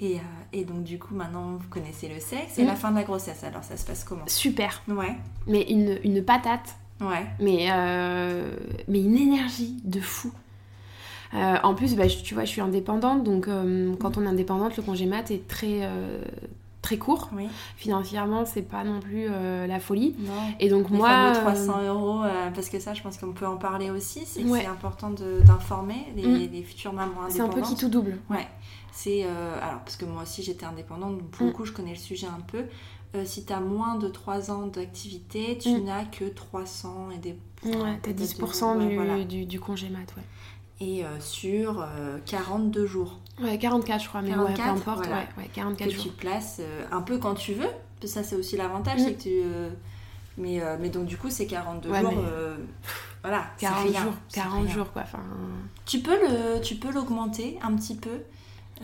S1: Et, euh, et, donc du coup maintenant vous connaissez le sexe et la mm. fin de la grossesse alors ça se passe comment?
S2: Super.
S1: Ouais.
S2: Mais une, une patate.
S1: Ouais.
S2: Mais, euh, mais une énergie de fou. Euh, en plus, bah, tu vois, je suis indépendante, donc quand on est indépendante, le congé mat est très, très court.
S1: Oui.
S2: Financièrement, c'est pas non plus la folie.
S1: Non.
S2: Et donc Les moi,
S1: 300 euros, parce que ça, je pense qu'on peut en parler aussi. C'est important d'informer les, mm. les, futures mamans indépendantes.
S2: C'est un peu qui tout double.
S1: Ouais. C'est euh, alors parce que moi aussi j'étais indépendante, donc pour le mm. coup je connais le sujet un peu. Euh, si tu as moins de 3 ans d'activité, tu mm. n'as que 300 et des
S2: Ouais, t'as 10% du, du, congé mat, ouais.
S1: Et euh, sur 42 jours.
S2: Ouais, 44 je crois, mais 44, ouais, peu importe, ouais, ouais, 44
S1: que tu te places un peu quand tu veux. Ça c'est aussi l'avantage, mm. c'est que tu... mais, mais donc du coup c'est 42 jours... voilà,
S2: 40 jours, 40 jours quoi. Enfin...
S1: Tu peux le, tu peux l'augmenter un petit peu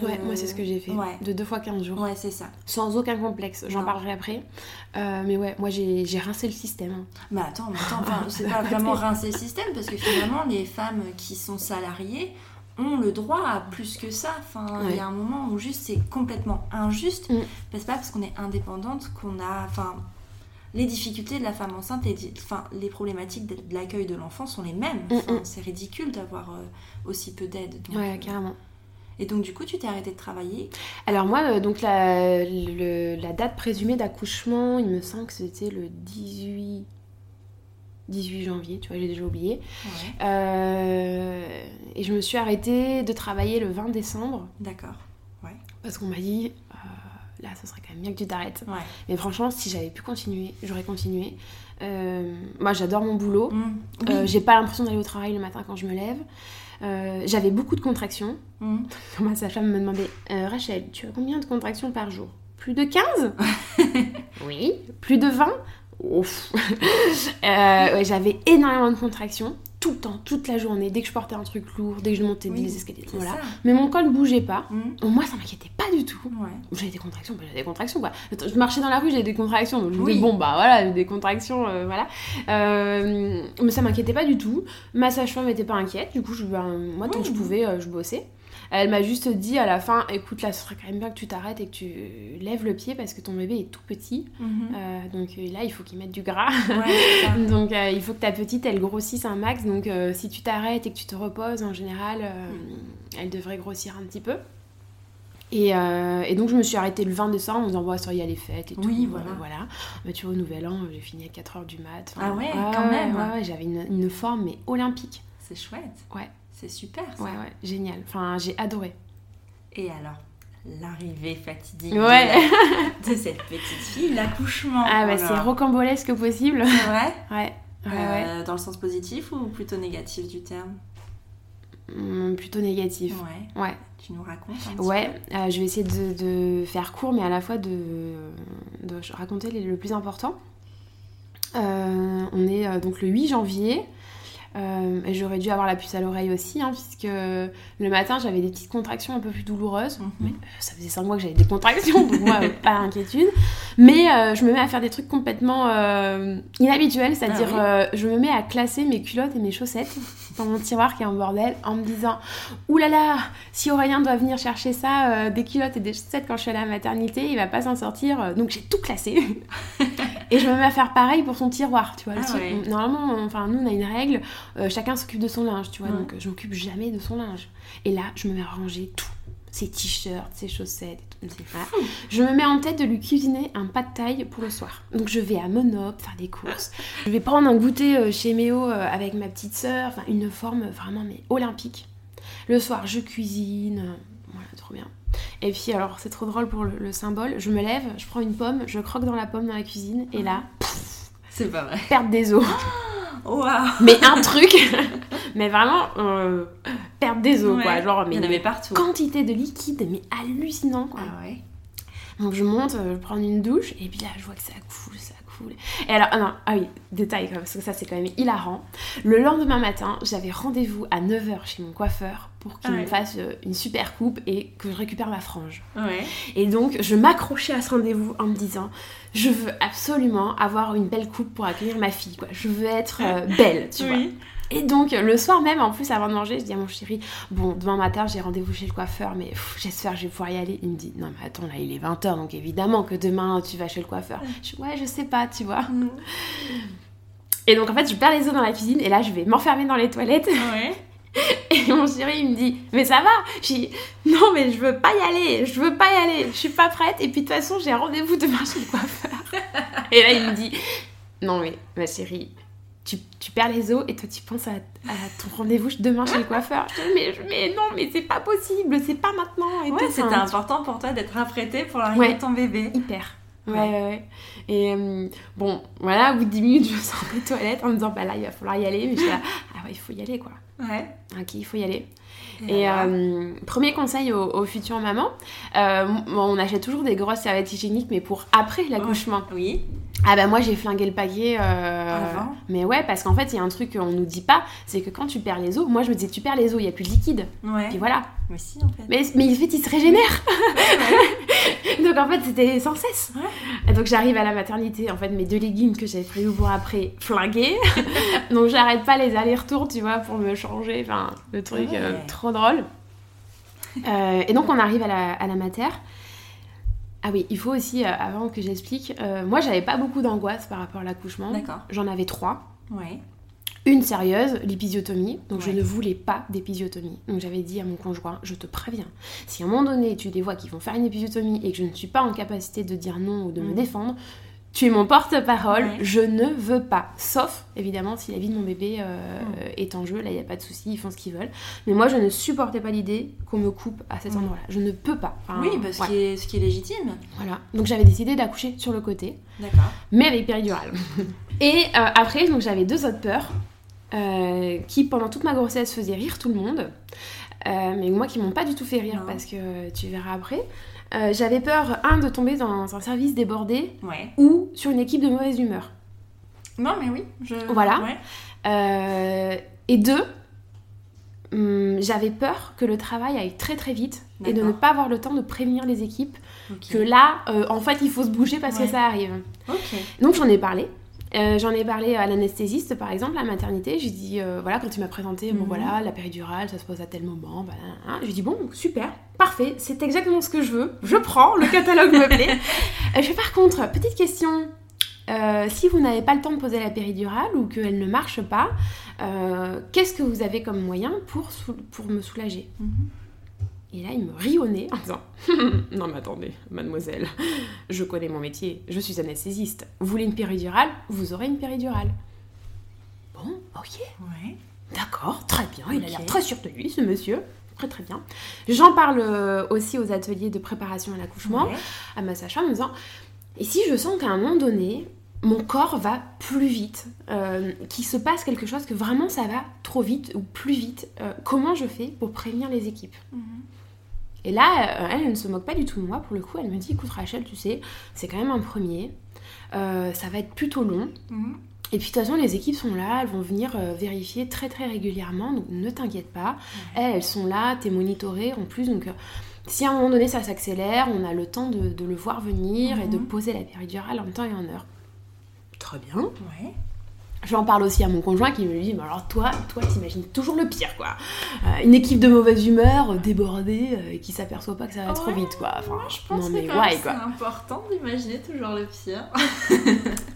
S2: Ouais, moi c'est ce que j'ai fait.
S1: Ouais.
S2: De deux fois 15 jours.
S1: Ouais, c'est ça.
S2: Sans aucun complexe. J'en parlerai après. Euh, mais ouais, moi j'ai rincé le système.
S1: Mais attends, mais attends, enfin, c'est pas vraiment rincer le système parce que finalement, les femmes qui sont salariées ont le droit à plus que ça. Enfin, il
S2: Ouais.
S1: y a un moment où juste c'est complètement injuste.
S2: Mm.
S1: C'est pas parce qu'on est indépendante qu'on a. Enfin, les difficultés de la femme enceinte, les, di- enfin, les problématiques de l'accueil de l'enfant sont les mêmes.
S2: Mm,
S1: Enfin,
S2: mm.
S1: C'est ridicule d'avoir euh, aussi peu d'aide.
S2: Ouais,
S1: euh,
S2: carrément.
S1: Et donc, du coup, tu t'es arrêtée de travailler?
S2: Alors moi, euh, donc la, le- la date présumée d'accouchement, il me semble que c'était le 18... 18 janvier, tu vois, j'ai déjà oublié.
S1: Ouais.
S2: Euh, et je me suis arrêtée de travailler le 20 décembre
S1: D'accord.
S2: parce qu'on m'a dit, euh, là, ce serait quand même bien que tu t'arrêtes.
S1: Ouais.
S2: Mais franchement, si j'avais pu continuer, j'aurais continué. Euh, moi, j'adore mon boulot.
S1: Mm.
S2: Euh,
S1: Oui.
S2: j'ai pas l'impression d'aller au travail le matin quand je me lève. Euh, J'avais beaucoup de contractions.
S1: Mm.
S2: Ma sage-femme me demandait Euh, Rachel, tu as combien de contractions par jour? Plus de 15 Oui. Plus de 20 Ouf. Euh, ouais, J'avais énormément de contractions tout le temps, toute la journée, dès que je portais un truc lourd, dès que je montais
S1: Oui,
S2: des escaliers. Voilà.
S1: ça.
S2: Mais mon col ne bougeait pas.
S1: Mm.
S2: Moi, ça m'inquiétait pas du tout.
S1: Ouais.
S2: J'avais des contractions, bah, j'avais des contractions quoi. Je marchais dans la rue, j'avais des contractions, donc je me
S1: Oui.
S2: disais bon bah voilà, des contractions, euh, voilà. Euh, mais ça m'inquiétait pas du tout. Ma sage-femme était pas inquiète, du coup je, ben, moi tant que je pouvais, euh, je bossais. Elle m'a juste dit à la fin, écoute là, ce serait quand même bien que tu t'arrêtes et que tu lèves le pied parce que ton bébé est tout petit,
S1: Mhm.
S2: Euh, donc euh, là il faut qu'il mette du gras.
S1: Ouais.
S2: Donc euh, il faut que ta petite elle grossisse un max. Donc euh, si tu t'arrêtes et que tu te reposes, en général, elle devrait grossir un petit peu. Et, euh, et donc je me suis arrêtée le 20 décembre en me disant bon, ça y a les fêtes et tout.
S1: Oui, voilà.
S2: voilà. Mais tu vois, au Nouvel An, j'ai fini à 4h du mat.
S1: Ah ouais, quand même.
S2: ouais, ouais, j'avais une, une forme mais olympique.
S1: C'est chouette.
S2: Ouais.
S1: C'est super ça.
S2: Ouais, ouais, génial. Enfin, j'ai adoré.
S1: Et alors, l'arrivée fatidique
S2: Ouais.
S1: de, la- de cette petite fille, l'accouchement.
S2: Ah bah c'est rocambolesque possible.
S1: C'est vrai
S2: Ouais. Ouais, ouais.
S1: Euh, Dans le sens positif ou plutôt négatif du terme?
S2: Hum, plutôt négatif.
S1: Ouais.
S2: Ouais.
S1: Tu nous racontes un petit
S2: Ouais, euh, je vais essayer de, de faire court, mais à la fois de, de raconter les- le plus important. Euh, on est euh, donc le 8 janvier. Euh, et j'aurais dû avoir la puce à l'oreille aussi, hein, puisque le matin j'avais des petites contractions un peu plus douloureuses.
S1: Mhm.
S2: Mais, euh, ça faisait 5 mois que j'avais des contractions, donc moi, pas d'inquiétude. Mais euh, je me mets à faire des trucs complètement euh, inhabituels, c'est-à-dire
S1: Ah
S2: je me mets à classer mes culottes et mes chaussettes dans mon tiroir qui est en bordel en me disant là là, si Aurélien doit venir chercher ça, euh, des culottes et des chaussettes quand je suis à la maternité, il va pas s'en sortir. Euh, Donc j'ai tout classé. et je me mets à faire pareil pour son tiroir, tu vois. le
S1: Ah.
S2: Normalement, on- enfin, nous on a une règle, euh, chacun s'occupe de son linge, tu vois.
S1: Ouais.
S2: Donc je m'occupe jamais de son linge. Et là, je me mets à ranger tout. Ses t-shirts, ses chaussettes et tout. Voilà. Je me mets en tête de lui cuisiner un pas de taille pour le soir. Donc je vais à Monop faire des courses. Je vais prendre un goûter euh, chez Méo euh, avec ma petite sœur. Enfin, une forme vraiment mais olympique. Le soir, je cuisine. euh, Voilà, trop bien. Et puis alors, c'est trop drôle pour le, le symbole. Je me lève, je prends une pomme, je croque dans la pomme dans la cuisine. Et là,
S1: C'est pas vrai.
S2: perte des os.
S1: Waouh
S2: mais un truc. mais vraiment, euh, perte des os, quoi. Genre, mais
S1: Il y en avait partout.
S2: quantité de liquide, mais hallucinant, quoi.
S1: Ah ouais.
S2: Donc je monte, euh, je prends une douche, et puis là je vois que ça coule, ça coule. Et alors, ah non, ah oui, détail, parce que ça c'est quand même hilarant. Le lendemain matin, j'avais rendez-vous à 9h chez mon coiffeur pour qu'il
S1: Ah ouais.
S2: me fasse euh, une super coupe et que je récupère ma frange.
S1: Ouais.
S2: Et donc je m'accrochais à ce rendez-vous en me disant, je veux absolument avoir une belle coupe pour accueillir ma fille, quoi. Je veux être euh, belle, tu vois. Et donc, le soir même, en plus, avant de manger, je dis à mon chéri, bon, demain matin, j'ai rendez-vous chez le coiffeur, mais j'espère que je vais pouvoir y aller. Il me dit, non, mais attends, là, il est 20h, donc évidemment que demain, tu vas chez le coiffeur. Je dis, ouais, je sais pas, tu vois.
S1: Mm.
S2: Et donc, en fait, je perds les os dans la cuisine, et là, je vais m'enfermer dans les toilettes.
S1: Ouais.
S2: Et mon chéri, il me dit, mais ça va? Je dis, non, mais je veux pas y aller, je veux pas y aller, je suis pas prête, et puis de toute façon, j'ai rendez-vous demain chez le coiffeur. et là, il me dit, non, mais ma chérie, tu, tu perds les os et toi tu penses à, à ton rendez-vous demain chez le coiffeur. Je dis, mais, mais non, mais c'est pas possible, c'est pas maintenant. Et
S1: Ouais, c'était
S2: Enfin,
S1: important pour toi d'être apprêtée pour l'arrivée
S2: Ouais.
S1: de ton bébé.
S2: Hyper. Ouais,
S1: Ouais.
S2: ouais. Et euh, bon, voilà, au bout de 10 minutes, je sors des toilettes en me disant, bah là, il va falloir y aller. Mais je là, ah ouais, il faut y aller, quoi.
S1: Ouais.
S2: Ok, il faut y aller. Et euh, premier conseil aux, futures mamans, euh, on achète toujours des grosses serviettes hygiéniques, mais pour après l'accouchement.
S1: Oui.
S2: Ah bah moi j'ai flingué le paquet. Euh, mais ouais, parce qu'en fait il y a un truc qu'on nous dit pas, c'est que quand tu perds les os, moi je me disais tu perds les os, il y a plus de liquide.
S1: Ouais.
S2: Et voilà.
S1: Mais si en fait.
S2: Mais, mais en fait il se régénère. donc en fait c'était sans cesse. Et donc j'arrive à la maternité, en fait mes deux légumes que j'avais prévu pour après flingués. donc j'arrête pas les allers-retours, tu vois, pour me changer. Enfin le truc euh, trop drôle. Euh, et donc on arrive à la, à la mater. Ah oui, il faut aussi, euh, avant que j'explique, moi j'avais pas beaucoup d'angoisse par rapport à l'accouchement.
S1: D'accord.
S2: J'en avais trois.
S1: Ouais.
S2: Une sérieuse, l'épisiotomie. Donc je ne voulais pas d'épisiotomie. Donc j'avais dit à mon conjoint, je te préviens, si à un moment donné tu les vois qui vont faire une épisiotomie et que je ne suis pas en capacité de dire non ou de me mm. défendre, tu es mon porte-parole, je ne veux pas. Sauf, évidemment, si la vie de mon bébé euh, mm. est en jeu, là, il n'y a pas de souci, ils font ce qu'ils veulent. Mais moi, je ne supportais pas l'idée qu'on me coupe à cet mm. endroit-là. Je ne peux pas.
S1: oui, parce bah, ce, qui est, légitime.
S2: Voilà. Donc, j'avais décidé d'accoucher sur le côté.
S1: D'accord.
S2: Mais avec péridurale. Et euh, après, donc j'avais deux autres peurs euh, qui, pendant toute ma grossesse, faisaient rire tout le monde. mais moi, qui m'ont pas du tout fait rire, parce que tu verras après. Euh, j'avais peur, un, de tomber dans un service débordé ou sur une équipe de mauvaise humeur.
S1: Non, mais oui. Je...
S2: Voilà. Euh, et deux, hum, j'avais peur que le travail aille très très vite et de ne pas avoir le temps de prévenir les équipes que là, euh, en fait, il faut se bouger parce que ça arrive. Donc j'en ai parlé. Euh, j'en ai parlé à l'anesthésiste, par exemple, à la maternité. J'ai dit, euh, voilà, quand il m'a présenté, bon mhm. voilà, la péridurale, ça se pose à tel moment. Bah, hein. J'ai dit, bon, super, parfait, c'est exactement ce que je veux. Je prends, le catalogue me plaît. Euh, je fais par contre, petite question. si vous n'avez pas le temps de poser la péridurale ou qu'elle ne marche pas, qu'est-ce que vous avez comme moyen pour, pour me soulager? Mhm. Et là, il me riait en disant Non, mais attendez, mademoiselle, je connais mon métier, je suis anesthésiste. Vous voulez une péridurale Vous aurez une péridurale. Bon, ok.
S1: Ouais.
S2: D'accord, très bien. Il a l'air très sûr de lui, ce monsieur. Très, très bien. J'en parle euh, aussi aux ateliers de préparation à l'accouchement, à ma sage-femme, en disant Et si je sens qu'à un moment donné, mon corps va plus vite, euh, qu'il se passe quelque chose, que vraiment ça va trop vite ou plus vite, euh, comment je fais pour prévenir les équipes? Mhm. Et là, euh, elle, ne se moque pas du tout de moi. Pour le coup, elle me dit écoute, Rachel, tu sais, c'est quand même un premier. Euh, ça va être plutôt long. Mhm. Et puis de toute façon, les équipes sont là, elles vont venir euh, vérifier très très régulièrement, donc ne t'inquiète pas. Elles, elles sont là, t'es monitorée en plus, donc si à un moment donné ça s'accélère, on a le temps de, le voir venir et de mhm. poser la péridurale en temps et en heure. Très bien.
S1: Ouais.
S2: J'en parle aussi à mon conjoint qui me dit, mais alors toi, toi, t'imagines toujours le pire, quoi. Euh, une équipe de mauvaise humeur, euh, débordée, euh, qui s'aperçoit pas que ça va trop vite, quoi.
S1: Enfin, je pense que c'est important d'imaginer toujours le pire.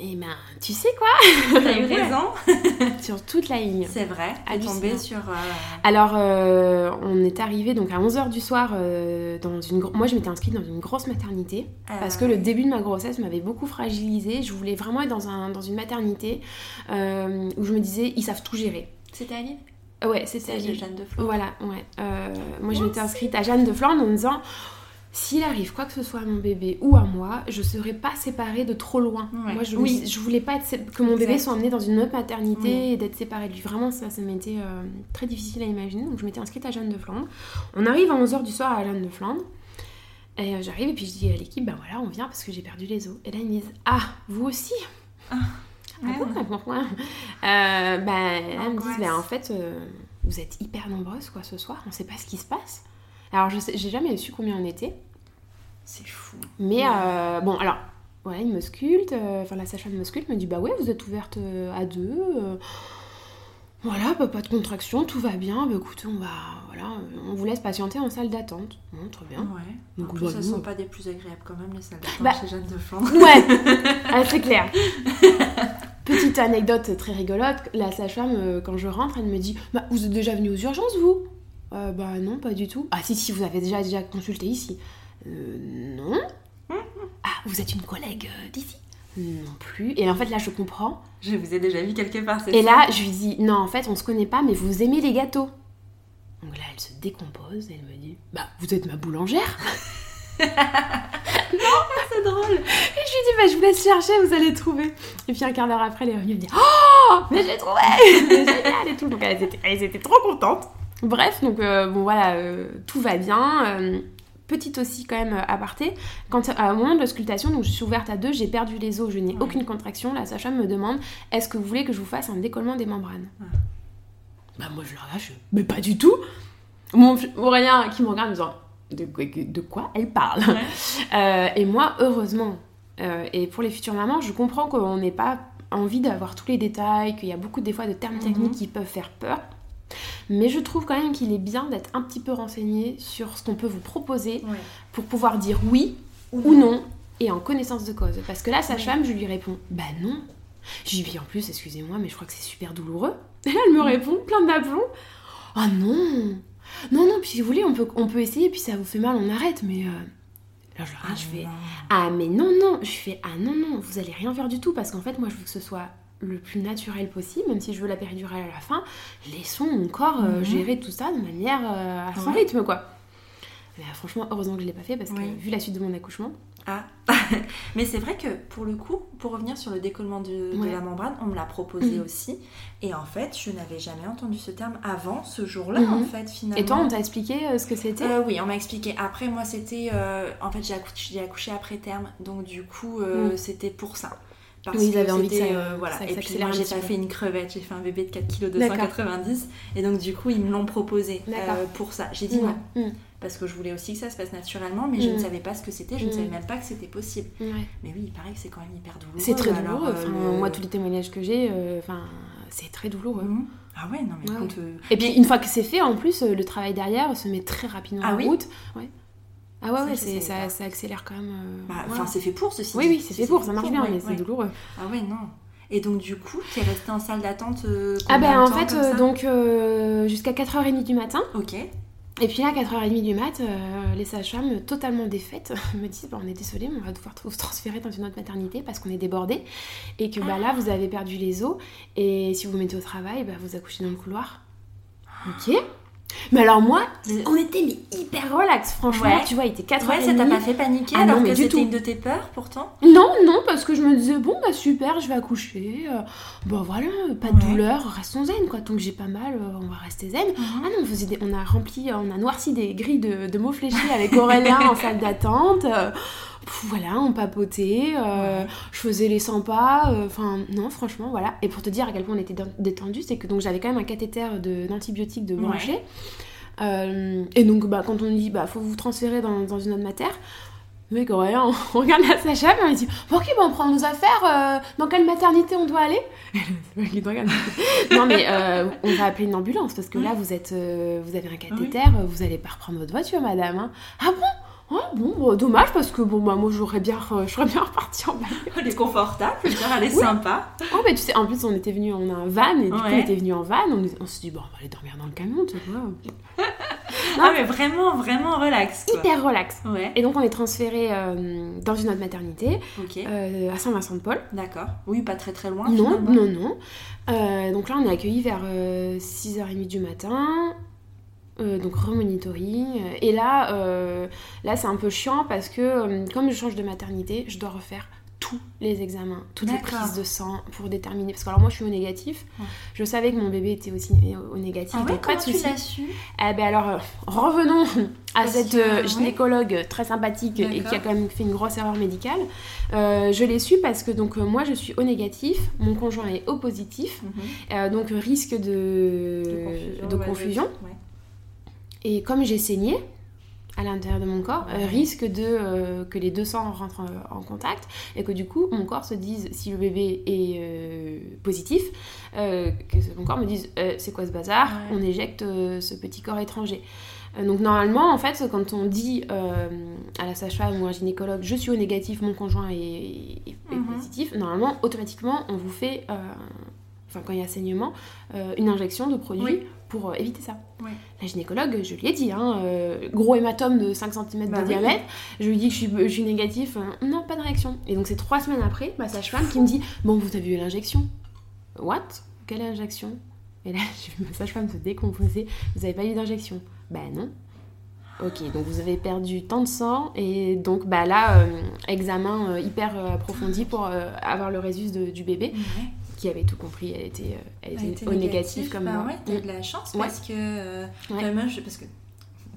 S2: Et eh ben, tu sais quoi
S1: T'as eu raison
S2: Sur toute la ligne.
S1: C'est vrai, à tomber sur... Euh,
S2: Alors, euh, on est arrivé donc à 11h du soir euh, dans une... Moi, je m'étais inscrite dans une grosse maternité parce que le début de ma grossesse m'avait beaucoup fragilisée. Je voulais vraiment être dans, un, dans une maternité où je me disais, ils savent tout gérer.
S1: C'était à Lille?
S2: Ouais, c'était à Lille.
S1: Jeanne de Flandre.
S2: Voilà, ouais. moi, je m'étais inscrite à Jeanne de Flandre en me disant s'il arrive quoi que ce soit à mon bébé ou à moi, je serai pas séparée de trop loin. Moi, je, oui. je voulais pas que mon bébé soit emmené dans une autre maternité et d'être séparée de lui. Vraiment, ça, ça m'était euh, très difficile à imaginer. Donc, je m'étais inscrite à Jeanne de Flandre. On arrive à 11h du soir à Jeanne de Flandre. Et euh, j'arrive et puis je dis à l'équipe, ben voilà, on vient parce que j'ai perdu les os. Et là, ils me disent, ah, vous aussi? Ah, ah bon, pourquoi? Euh, Ben, elles me disent, ben en fait, vous êtes hyper nombreuses quoi ce soir, on sait pas ce qui se passe. Alors, je j'ai jamais su combien on était.
S1: C'est fou.
S2: Mais euh, bon, alors, voilà, il me sculpte, euh, enfin la sage-femme me sculpte, me dit bah ouais, vous êtes ouverte euh, à deux. voilà, bah, pas de contraction, tout va bien. Bah écoutez, on va, voilà, on vous laisse patienter en salle d'attente. très bien.
S1: Ouais. Donc, en plus, ça sont pas des plus agréables quand même les salles d'attente bah, chez Jeanne de Flandre.
S2: Ouais, ah, c'est clair. Petite anecdote très rigolote, la sage-femme, quand je rentre, elle me dit Bah, vous êtes déjà venu aux urgences, vous? Bah, non, pas du tout. Ah, si, si, vous avez déjà, déjà consulté ici. Euh, non. Ah, vous êtes une collègue euh, d'ici? Non plus. Et en fait, là, je comprends.
S1: Je vous ai déjà vu quelque part,
S2: c'est Et là, je lui dis, non, en fait, on se connaît pas, mais vous aimez les gâteaux. Donc là, elle se décompose et elle me dit, bah, vous êtes ma boulangère
S1: Non, c'est drôle. Et je lui
S2: dis, bah, je vous laisse chercher, vous allez trouver. Et puis un quart d'heure après, elle est revenue, me dit, oh, mais j'ai trouvé C'est génial et tout. Donc elles étaient, elles étaient trop contentes. Bref, donc bon voilà, tout va bien petite aussi quand même aparté, quand à un moment de l'auscultation, donc je suis ouverte à deux, j'ai perdu les os, je n'ai aucune contraction, la sage-femme me demande est-ce que vous voulez que je vous fasse un décollement des membranes? Bah moi je la lâche, mais pas du tout. Mon Aurélien qui me regarde me disant de, de quoi elle parle? Euh, Et moi heureusement, euh, et pour les futures mamans, je comprends qu'on n'ait pas envie d'avoir tous les détails, qu'il y a beaucoup des fois de termes techniques mhm. qui peuvent faire peur. Mais je trouve quand même qu'il est bien d'être un petit peu renseigné sur ce qu'on peut vous proposer pour pouvoir dire oui ou, non. et en connaissance de cause. Parce que là, sa femme, je lui réponds Bah non. Je lui dis en plus, excusez-moi, mais je crois que c'est super douloureux. Et là, elle me répond, plein d'aplomb Ah oh non Non, non, puis si vous voulez, on peut, on peut essayer, puis ça vous fait mal, on arrête, mais. Euh... Là, je, ah, je fais Ah, mais non, non Je fais Ah non, non, vous allez rien faire du tout, parce qu'en fait, moi, je veux que ce soit le plus naturel possible, même si je veux la péridurale à la fin, laissons mon corps euh, mhm. gérer tout ça de manière euh, à son rythme, quoi. Mais euh, franchement, heureusement que je l'ai pas fait parce que vu la suite de mon accouchement.
S1: Ah, mais c'est vrai que pour le coup, pour revenir sur le décollement de, la membrane, on me l'a proposé mhm. aussi. Et en fait, je n'avais jamais entendu ce terme avant ce jour-là, en mhm. fait, finalement.
S2: Et toi, on t'a expliqué ce que c'était?
S1: Oui, on m'a expliqué. Après, moi, c'était. en fait, j'ai accouché, accouché, après terme. Donc, du coup, c'était pour ça
S2: oui, ils avaient envie de ça.
S1: Euh, voilà. et puis moi, j'ai pas fait une crevette, j'ai fait un bébé de 4 kg 290. Et donc, du coup, ils me l'ont proposé euh, pour ça. J'ai dit non. Mm. Parce que je voulais aussi que ça se passe naturellement, mais je ne mm. savais pas ce que c'était, je ne mm. savais même pas que c'était possible. Mais oui, il paraît que c'est quand même hyper douloureux.
S2: C'est très douloureux. Euh, moi, tous les témoignages que j'ai, enfin, c'est très douloureux.
S1: Ah ouais, non, mais quand,
S2: Et puis, une fois que c'est fait, en plus, le travail derrière se met très rapidement
S1: ah
S2: en
S1: oui
S2: route. Ouais. Ah ouais, ouais, ça, ça, accélère quand même. Euh,
S1: bah, enfin, c'est fait pour ceci.
S2: Oui, oui, c'est fait pour, ça marche bien, mais c'est douloureux.
S1: Ah ouais, non. Et donc, du coup, tu es restée en salle d'attente euh,
S2: Ah ben, en fait, euh, donc, jusqu'à 4h30 du matin.
S1: Ok.
S2: Et puis là, 4h30 du mat, les sages-femmes, totalement défaites, me disent On est désolé, mais on va devoir vous transférer dans une autre maternité parce qu'on est débordé. Et que bah, là, vous avez perdu les os. Et si vous vous mettez au travail, bah, vous accouchez dans le couloir. Ok mais alors moi, on était hyper relax, franchement. Tu vois, il était 4
S1: Ouais, ça t'a pas fait paniquer ah alors que c'était une de tes peurs pourtant
S2: Non, non, parce que je me disais, bon, bah super, je vais accoucher. Euh, bon voilà, pas de douleur, restons zen, quoi. Tant que j'ai pas mal, euh, on va rester zen. Mhm. Ah non, on, faisait on a rempli, on a noirci des grilles de, mots fléchis avec Aurélien en salle d'attente. Euh, voilà, on papotait, je faisais les 100 pas, enfin non, franchement, voilà. Et pour te dire à quel point on était détendu, c'est que donc j'avais quand même un cathéter d'antibiotiques de, brancher. Euh, et donc, bah, quand on dit, bah, faut vous transférer dans, dans une autre matière, oui, Aurélien, on regarde la Sacha, et on dit Ok, bon, on prend nos affaires, euh, dans quelle maternité on doit aller? Non, mais euh, on va appeler une ambulance parce que là, vous, êtes, vous avez un cathéter, vous allez pas reprendre votre voiture, madame. Hein. Ah bon? Oh, bon, dommage parce que bon, bah, moi j'aurais bien, euh, bien reparti en bagnole.
S1: Elle est confortable, je veux dire, elle est sympa.
S2: Oh, mais tu sais, en plus on était venu, on a un van, et du coup on était venu en van, on, on s'est dit, bon, on va aller dormir dans le camion, tu vois.
S1: ah, mais vraiment, vraiment relax.
S2: Hyper relax. Ouais. Et donc on est transféré euh, dans une autre maternité, euh, à Saint-Vincent-de-Paul.
S1: D'accord. Oui, pas très très loin.
S2: Non, non, non. donc là on est accueillis vers 6h30 du matin. Euh, donc remonitoring. Et là, euh, là c'est un peu chiant parce que euh, comme je change de maternité, je dois refaire tous les examens, toutes les prises de sang pour déterminer. Parce que alors moi je suis au négatif. Je savais que mon bébé était aussi au négatif.
S1: Ah ouais, comment tu l'as su?
S2: Eh ben alors revenons à cette gynécologue très sympathique et qui a quand même fait une grosse erreur médicale. je l'ai su parce que donc moi je suis au négatif, mon conjoint est au positif, mhm. donc risque de, de confusion. Et comme j'ai saigné à l'intérieur de mon corps, euh, risque de euh, que les deux sangs rentrent en, contact et que du coup mon corps se dise si le bébé est euh, positif, que mon corps me dise c'est quoi ce bazar, on éjecte ce petit corps étranger. Donc normalement, en fait, quand on dit à la sage-femme ou à un gynécologue, je suis au négatif, mon conjoint est, mhm. positif, normalement, automatiquement, on vous fait, enfin quand il y a saignement, une injection de produit pour euh, éviter ça. La gynécologue, je lui ai dit, hein, euh, gros hématome de 5 cm de bah diamètre, je lui dis que je suis, je suis négatif, euh, non, pas de réaction. Et donc c'est trois semaines après, ma sage-femme qui me dit, bon, vous avez eu l'injection. What? Quelle injection? Et là, vu ma sage-femme se décomposer, vous avez pas eu d'injection? Ben non. Ok, donc vous avez perdu tant de sang et donc bah là, examen hyper approfondi pour avoir le résus du bébé qui avait tout compris. Elle était, euh, elle était au négatif comme
S1: bah
S2: moi.
S1: ouais, t'as eu de la chance parce que. euh, moi, je- parce que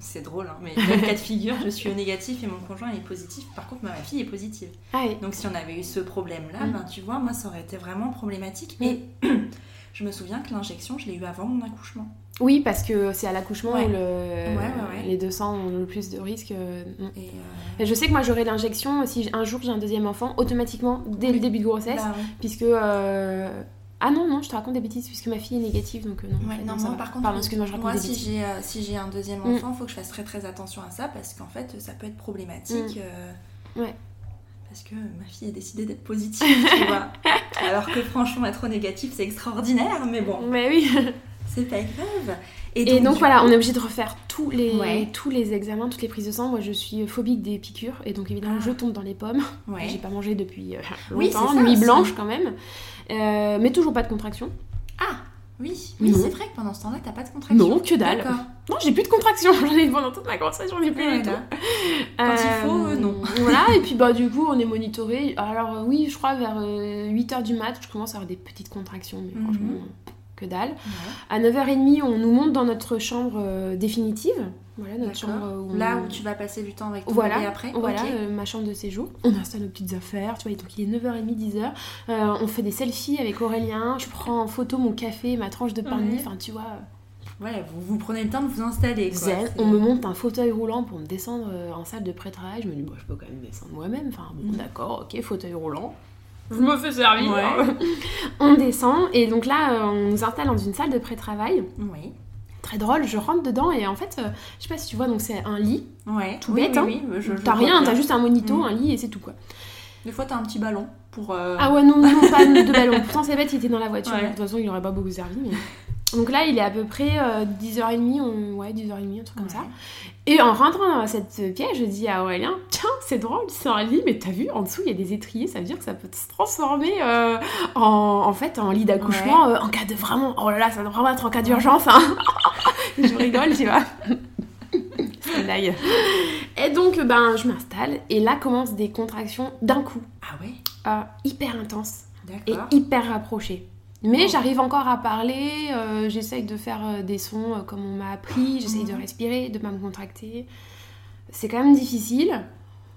S1: c'est drôle, hein, mais dans le cas de figure, je suis au négatif et mon conjoint est positif. Par contre, ma fille est positive.
S2: Ah,
S1: Donc si on avait eu ce problème-là,
S2: Mm.
S1: ben, tu vois, moi, ça aurait été vraiment problématique.
S2: Mm.
S1: Et je me souviens que l'injection, je l'ai eu avant mon accouchement.
S2: Oui, parce que c'est à l'accouchement
S1: Ouais.
S2: où le-
S1: ouais, ouais.
S2: les 200 ont le plus de risques. euh, mm.
S1: Et, euh,
S2: Je sais que moi j'aurai l'injection si un jour j'ai un deuxième enfant, automatiquement dès le début de grossesse,
S1: bah,
S2: puisque. euh, Ah non, non, je te raconte des bêtises puisque ma fille est négative donc euh, non. en
S1: Ouais,
S2: fait,
S1: non, moi, par contre,
S2: Pardon, excuse-moi, je raconte
S1: moi,
S2: des
S1: si j'ai euh, si un deuxième
S2: Mm.
S1: enfant, il faut que je fasse très très attention à ça parce qu'en fait, ça peut être problématique. euh,
S2: Ouais.
S1: Parce que ma fille a décidé d'être positive, tu vois. Alors que franchement, être négatif, c'est extraordinaire, mais bon,
S2: Mais oui.
S1: c'est pas grave.
S2: Et donc, voilà,
S1: coup-
S2: on est obligé de refaire tous les,
S1: Ouais.
S2: tous les examens, toutes les prises de sang. Moi je suis phobique des piqûres et donc évidemment
S1: Ah.
S2: je tombe dans les pommes.
S1: Ouais.
S2: J'ai pas mangé depuis euh, longtemps,
S1: ça
S2: nuit blanche quand même. Euh, mais toujours pas de contraction.
S1: Ah, oui, oui, c'est vrai que pendant ce temps-là, t'as pas de contraction.
S2: Non, que dalle. Non, j'ai plus de contraction. J'en ai pendant toute ma grossesse, j'en ai plus
S1: Ouais,
S2: du tout.
S1: Quand il faut, euh, non.
S2: Voilà, et puis bah du coup, on est monitoré. Alors oui, je crois vers 8h du mat, je commence à avoir des petites contractions, mais
S1: Mhm.
S2: franchement, que dalle.
S1: Ouais.
S2: À 9h30, on nous monte dans notre chambre euh, définitive. Voilà, notre chambre où on-
S1: Là où tu vas passer du temps avec ton
S2: Voilà,
S1: bébé après
S2: voilà euh, ma chambre de séjour. On installe nos petites affaires, tu vois, donc il est 9h30, 10h. Euh, on fait des selfies avec Aurélien, je prends en photo mon café, ma tranche de pain de mie, enfin tu vois,
S1: Ouais, vous, vous prenez le temps de vous installer. Quoi.
S2: zen.
S1: C'est-
S2: On me monte un fauteuil roulant pour me descendre en salle de pré-travail. Je me dis, bon, je peux quand même descendre moi-même. Enfin, bon,
S1: Mhm.
S2: d'accord, ok, fauteuil roulant. Je me fais servir.
S1: Ouais.
S2: on descend, et donc là, euh, on nous installe dans une salle de pré-travail.
S1: Oui.
S2: Très drôle, je rentre dedans, et en fait, euh, je sais pas si tu vois, donc c'est un lit.
S1: Ouais.
S2: Tout
S1: oui,
S2: bête,
S1: oui,
S2: hein.
S1: oui, je- je
S2: T'as rien, t'as juste un monito,
S1: Mhm.
S2: un lit, et c'est tout quoi.
S1: Des fois, t'as un petit ballon pour. euh,
S2: Ah ouais, non, non, pas de ballon. Pourtant, c'est bête, il était dans la voiture.
S1: Ouais.
S2: De toute façon, il aurait pas beaucoup servi. Mais... Donc là, il est à peu près euh, 10h30, on... ouais, 10h30, un truc comme ça. Et en rentrant dans cette pièce, je dis à Aurélien, tiens, c'est drôle, c'est un lit, mais t'as vu, en dessous, il y a des étriers, ça veut dire que ça peut se transformer euh, en, en fait en lit d'accouchement euh, en cas de vraiment, oh là là, ça doit vraiment être en cas d'urgence. Hein. je rigole, tu vois. c'est une blague. Et donc, ben, je m'installe, et là commencent des contractions d'un coup,
S1: Ah ouais?
S2: Euh, hyper intenses et hyper rapprochées. Mais j'arrive encore à parler, euh, j'essaye de faire euh, des sons euh, comme on m'a appris, j'essaye de
S1: Mhm.
S2: respirer, de pas me contracter. C'est quand même difficile,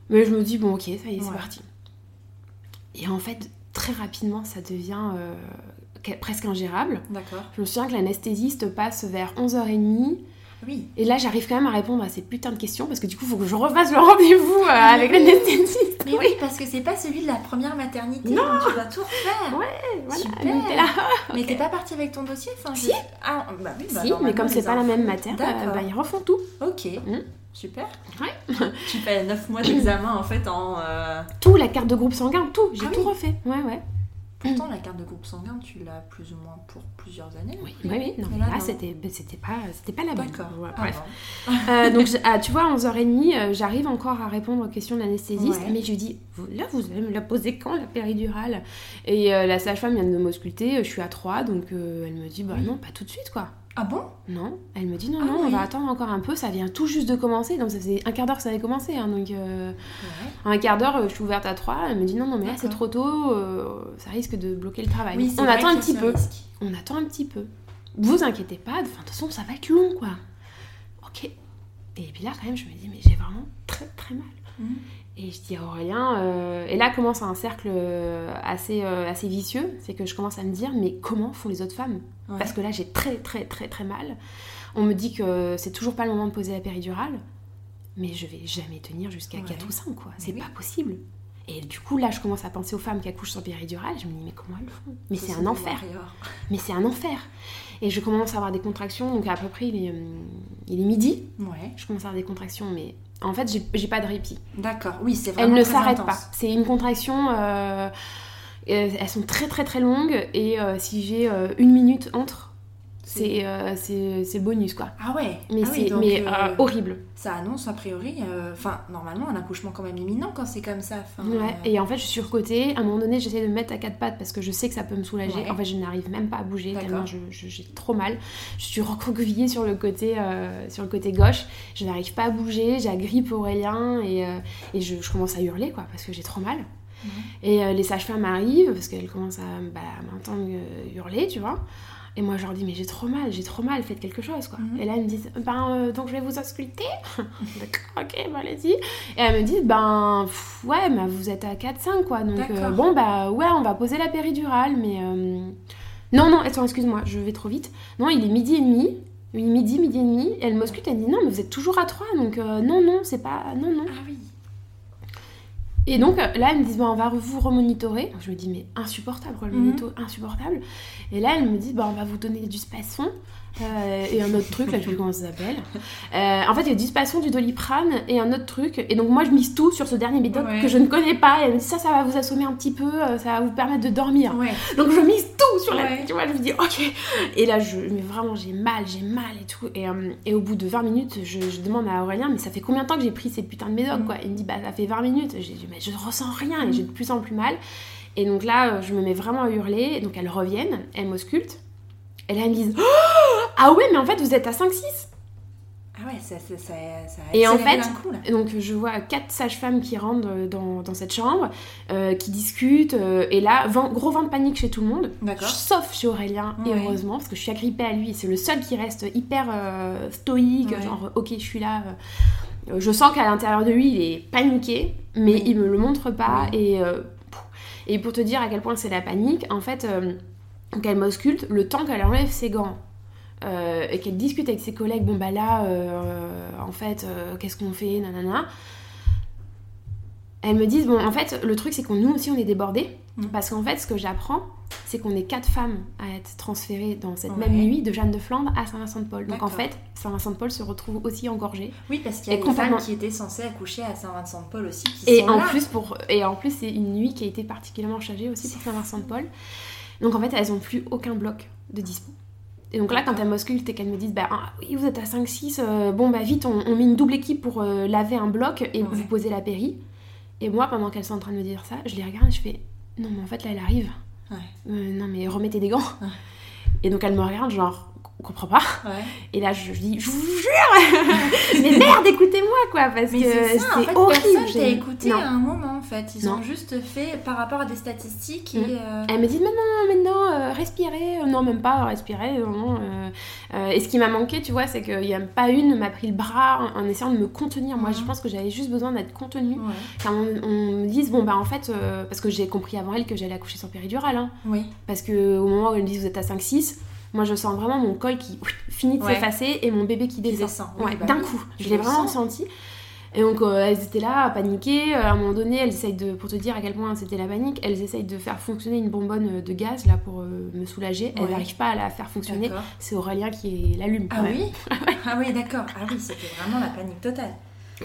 S2: mais je me dis, bon ok, ça y est, c'est parti. Et en fait, très rapidement, ça devient euh, que- presque ingérable.
S1: D'accord.
S2: Je me souviens que l'anesthésiste passe vers 11h30,
S1: Oui.
S2: et là j'arrive quand même à répondre à ces putains de questions, parce que du coup, il faut que je refasse le rendez-vous euh, avec l'anesthésiste.
S1: Mais oui, parce que c'est pas celui de la première maternité.
S2: Non.
S1: donc Tu dois tout refaire.
S2: Ouais, voilà,
S1: Super.
S2: là.
S1: Mais t'es pas partie avec ton dossier enfin, je-
S2: Si.
S1: Ah, bah oui, bah
S2: si, mais comme c'est pas la même matière,
S1: D'accord.
S2: euh, bah, ils refont tout.
S1: Ok.
S2: Mm.
S1: Super.
S2: Ouais.
S1: tu fais 9 mois d'examen en fait en. euh,
S2: Tout, la carte de groupe sanguin, tout. J'ai
S1: Ah
S2: tout
S1: oui.
S2: refait. Ouais, ouais.
S1: Pourtant, la carte de groupe sanguin, tu l'as plus ou moins pour plusieurs années.
S2: Oui, oui, oui. Non,
S1: Mais là,
S2: c'était c'était pas, c'était pas la bonne.
S1: D'accord.
S2: Ouais,
S1: Ah
S2: bref. Euh, donc, ah, tu vois, 11h30, euh, j'arrive encore à répondre aux questions de l'anesthésiste,
S1: Ouais.
S2: mais je lui dis, là, vous allez me la poser quand, la péridurale? Et euh, la sage-femme vient de m'ausculter, je suis à 3, donc euh, elle me dit, bah non, pas tout de suite, quoi.
S1: Ah bon?
S2: Non, elle me dit, non,
S1: Ah
S2: non, on va attendre encore un peu, ça vient tout juste de commencer, donc ça faisait un quart d'heure que ça avait commencé, hein, donc... euh,
S1: Ouais.
S2: un quart d'heure, euh, je suis ouverte à 3, elle me dit, non, non, mais là, c'est trop tôt, euh, ça risque de bloquer le travail.
S1: Oui,
S2: on attend un petit peu.
S1: risque.
S2: on attend un petit peu. Vous inquiétez pas, de toute façon ça va être long quoi. Ok. Et puis là quand même je me dis mais j'ai vraiment très très mal.
S1: Mhm.
S2: Et je dis à Aurélien, euh, et là commence un cercle euh, assez, euh, assez vicieux, c'est que je commence à me dire mais comment font les autres femmes?
S1: Ouais.
S2: Parce que là j'ai très très très très mal. On me dit que c'est toujours pas le moment de poser la péridurale, mais je vais jamais tenir jusqu'à
S1: Ouais.
S2: 4 ou 5 quoi, c'est
S1: oui.
S2: pas possible. Et du coup là je commence à penser aux femmes qui accouchent sans péridurale, je me dis mais comment elles font? Mais
S1: Ce
S2: c'est un enfer mais c'est un enfer. Et je commence à avoir des contractions, donc à peu près il est, il est midi,
S1: Ouais.
S2: je commence à avoir des contractions, mais en fait j'ai- pas de répit.
S1: D'accord. Oui, c'est
S2: Elles
S1: vraiment
S2: ne s'arrêtent pas. C'est une contraction, euh, elles sont très très très longues, et euh, si j'ai euh, une minute entre, c'est euh, bonus quoi.
S1: Ah ouais.
S2: Mais
S1: Ah
S2: c'est mais
S1: euh,
S2: euh, horrible.
S1: Ça annonce a priori, euh, enfin normalement un accouchement quand même imminent quand c'est comme ça.
S2: Ouais, et en fait je suis surcotée, à un moment donné j'essaie de me mettre à quatre pattes parce que je sais que ça peut me soulager,
S1: Ouais.
S2: en fait je n'arrive même pas à bouger tellement je- je- j'ai trop mal, je suis recroquevillée sur le côté, sur le côté gauche, je n'arrive pas à bouger, j'agrippe Aurélien et, et je, je commence à hurler quoi parce que j'ai trop mal. Et euh, les sages-femmes arrivent parce qu'elles commencent à, bah, m'entendre hurler, tu vois. Et moi, je leur dis, mais j'ai trop mal, j'ai trop mal, faites quelque chose, quoi.
S1: Mhm.
S2: Et là, elles me disent, ben, euh, donc je vais vous ausculter. D'accord, ok, bah, allez-y. Et elles me disent, ben, pff, ouais, bah, vous êtes à 4-5, quoi. Donc, euh, bon, bah, ouais, on va poser la péridurale, mais. euh, Non, non, attends, excuse-moi, je vais trop vite. Non, il est midi et demi. Oui, Midi, midi et demi. Et elle m'ausculte, elle me dit, non, mais vous êtes toujours à 3, donc non, non, c'est pas. Non, non.
S1: Ah oui.
S2: Et donc euh, là, elles me disent, bah, on va vous remonitorer. Je me dis, mais insupportable,
S1: Mhm.
S2: remonito, insupportable. Et là, elles me disent, bah, on va vous donner du spasson euh, et un autre truc, là, je sais plus comment ça s'appelle. Euh, en fait, il y a du spasson, du doliprane et un autre truc. Et donc, moi, je mise tout sur ce dernier méthode
S1: Ouais.
S2: que je ne connais pas. Et elle me dit, ça, ça va vous assommer un petit peu, ça va vous permettre de dormir.
S1: Ouais.
S2: Donc, je mise tout sur la.
S1: Ouais.
S2: Tu vois, je me dis, ok. Et là, je, mais vraiment, j'ai mal, j'ai mal et tout. Et, euh, et au bout de 20 minutes, je, je demande à Aurélien, mais ça fait combien de temps que j'ai pris ces putains de médocs,
S1: Mm.
S2: quoi? Il me dit, bah, ça fait 20 minutes. J'ai dit, mais je ressens rien et j'ai de plus en plus mal. Et donc là, euh, je me mets vraiment à hurler. Donc elles reviennent, elles m'auscultent. Et là, elles me disent, Oh ah ouais, mais en fait, vous êtes à 5-6.
S1: Ouais, ça, ça, ça, ça a
S2: Et en fait,
S1: coup, là.
S2: Donc je vois quatre sages-femmes qui rentrent euh, dans, dans cette chambre, euh, qui discutent, euh, et là, vent- gros vent de panique chez tout le monde, sauf chez Aurélien, et
S1: Ouais.
S2: heureusement, parce que je suis agrippée à lui, c'est le seul qui reste hyper euh, stoïque,
S1: Ouais.
S2: genre ok, je suis là. je sens qu'à l'intérieur de lui, il est paniqué, mais
S1: Oui.
S2: il me le montre pas, et, pour te dire à quel point c'est la panique, en fait, euh, donc elle m'ausculte, le temps qu'elle enlève ses gants, euh, et qu'elle discute avec ses collègues, bon bah là, euh, en fait, euh, qu'est-ce qu'on fait, nanana. Elles me disent, bon, en fait, le truc c'est qu'on nous aussi on est débordés,
S1: Mhm.
S2: parce qu'en fait, ce que j'apprends, c'est qu'on est quatre femmes à être transférées dans cette
S1: Ouais.
S2: même nuit de Jeanne de Flandre à Saint-Vincent-de-Paul. Donc en fait, Saint-Vincent-de-Paul se retrouve aussi engorgé.
S1: Oui, parce qu'il y a des femmes qui étaient censées accoucher à Saint-Vincent-de-Paul aussi qui
S2: Et
S1: sont
S2: en,
S1: là.
S2: plus pour, et en plus, c'est une nuit qui a été particulièrement chargée aussi pour Saint-Vincent-de-Paul. Donc en fait, elles ont plus aucun bloc de dispo. Et donc là, quand elles m'auscultent et qu'elles me disent, bah ah, oui, vous êtes à 5-6, euh, bon bah vite, on, on met une double équipe pour euh, laver un bloc et
S1: Ouais.
S2: vous posez la péri. Et moi, pendant qu'elles sont en train de me dire ça, je les regarde et je fais, non mais en fait là, elle arrive.
S1: Ouais.
S2: Euh, non mais remettez des gants.
S1: Ouais.
S2: Et donc elles me regardent genre, on comprend pas.
S1: Ouais.
S2: Et là, je dis, je vous jure Mais merde, écoutez-moi quoi, parce
S1: Mais
S2: que
S1: c'est en fait,
S2: horrible.
S1: personne écouté
S2: Non.
S1: à un moment, en fait. Ils
S2: Non.
S1: ont juste fait par rapport à des statistiques et...
S2: Mm.
S1: euh,
S2: Elle me dit maintenant, maintenant, euh, respirez. Euh, Non, même pas respirer. non, euh, et ce qui m'a manqué, tu vois, c'est qu'il n'y a pas une m'a pris le bras en, en essayant de me contenir. Moi, je
S1: Mhm.
S2: pense que j'avais juste besoin d'être contenue.
S1: Ouais.
S2: Quand on, on me dise, bon, bah en fait, parce que j'ai compris avant elle que j'allais accoucher sans péridurale. Hein,
S1: Oui.
S2: parce que au moment où elle me dit, vous êtes à 5-6, moi je sens vraiment mon col qui ouf, finit de
S1: Ouais.
S2: s'effacer et mon bébé qui
S1: Qui
S2: descend.
S1: bah
S2: d'un coup. Je l'ai vraiment senti. Et donc euh, elles étaient là à paniquer. Euh, À un moment donné, elles essayent de, pour te dire à quel point c'était la panique, elles essayent de faire fonctionner une bonbonne de gaz là pour euh, me soulager. Elles
S1: Ouais.
S2: n'arrivent pas à la faire fonctionner. C'est Aurélien qui l'allume.
S1: Ah oui? Ah oui, d'accord. Ah oui, c'était vraiment la panique totale.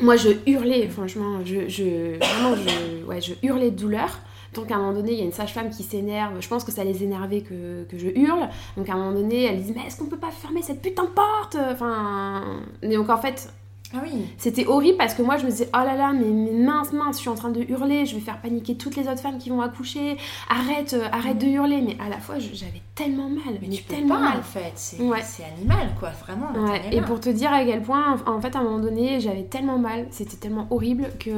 S2: Moi je hurlais, franchement, je, je, vraiment, je, ouais, je hurlais de douleur. Donc à un moment donné, il y a une sage-femme qui s'énerve. Je pense que ça les énervait que, je hurle. Donc à un moment donné, elle dit Mais est-ce qu'on peut pas fermer cette putain de porte? Enfin. et Donc en fait,
S1: Ah oui.
S2: C'était horrible parce que moi je me disais oh là là mais, mais mince mince je suis en train de hurler je vais faire paniquer toutes les autres femmes qui vont accoucher arrête euh, arrête de hurler mais à la fois j'avais tellement mal
S1: Mais
S2: mais
S1: tu peux
S2: tellement
S1: pas,
S2: mal
S1: en fait. C'est
S2: Ouais.
S1: animal, quoi. Vraiment,
S2: Ouais, et pour te dire à quel point, en en fait, à un moment donné, j'avais tellement mal, c'était tellement horrible que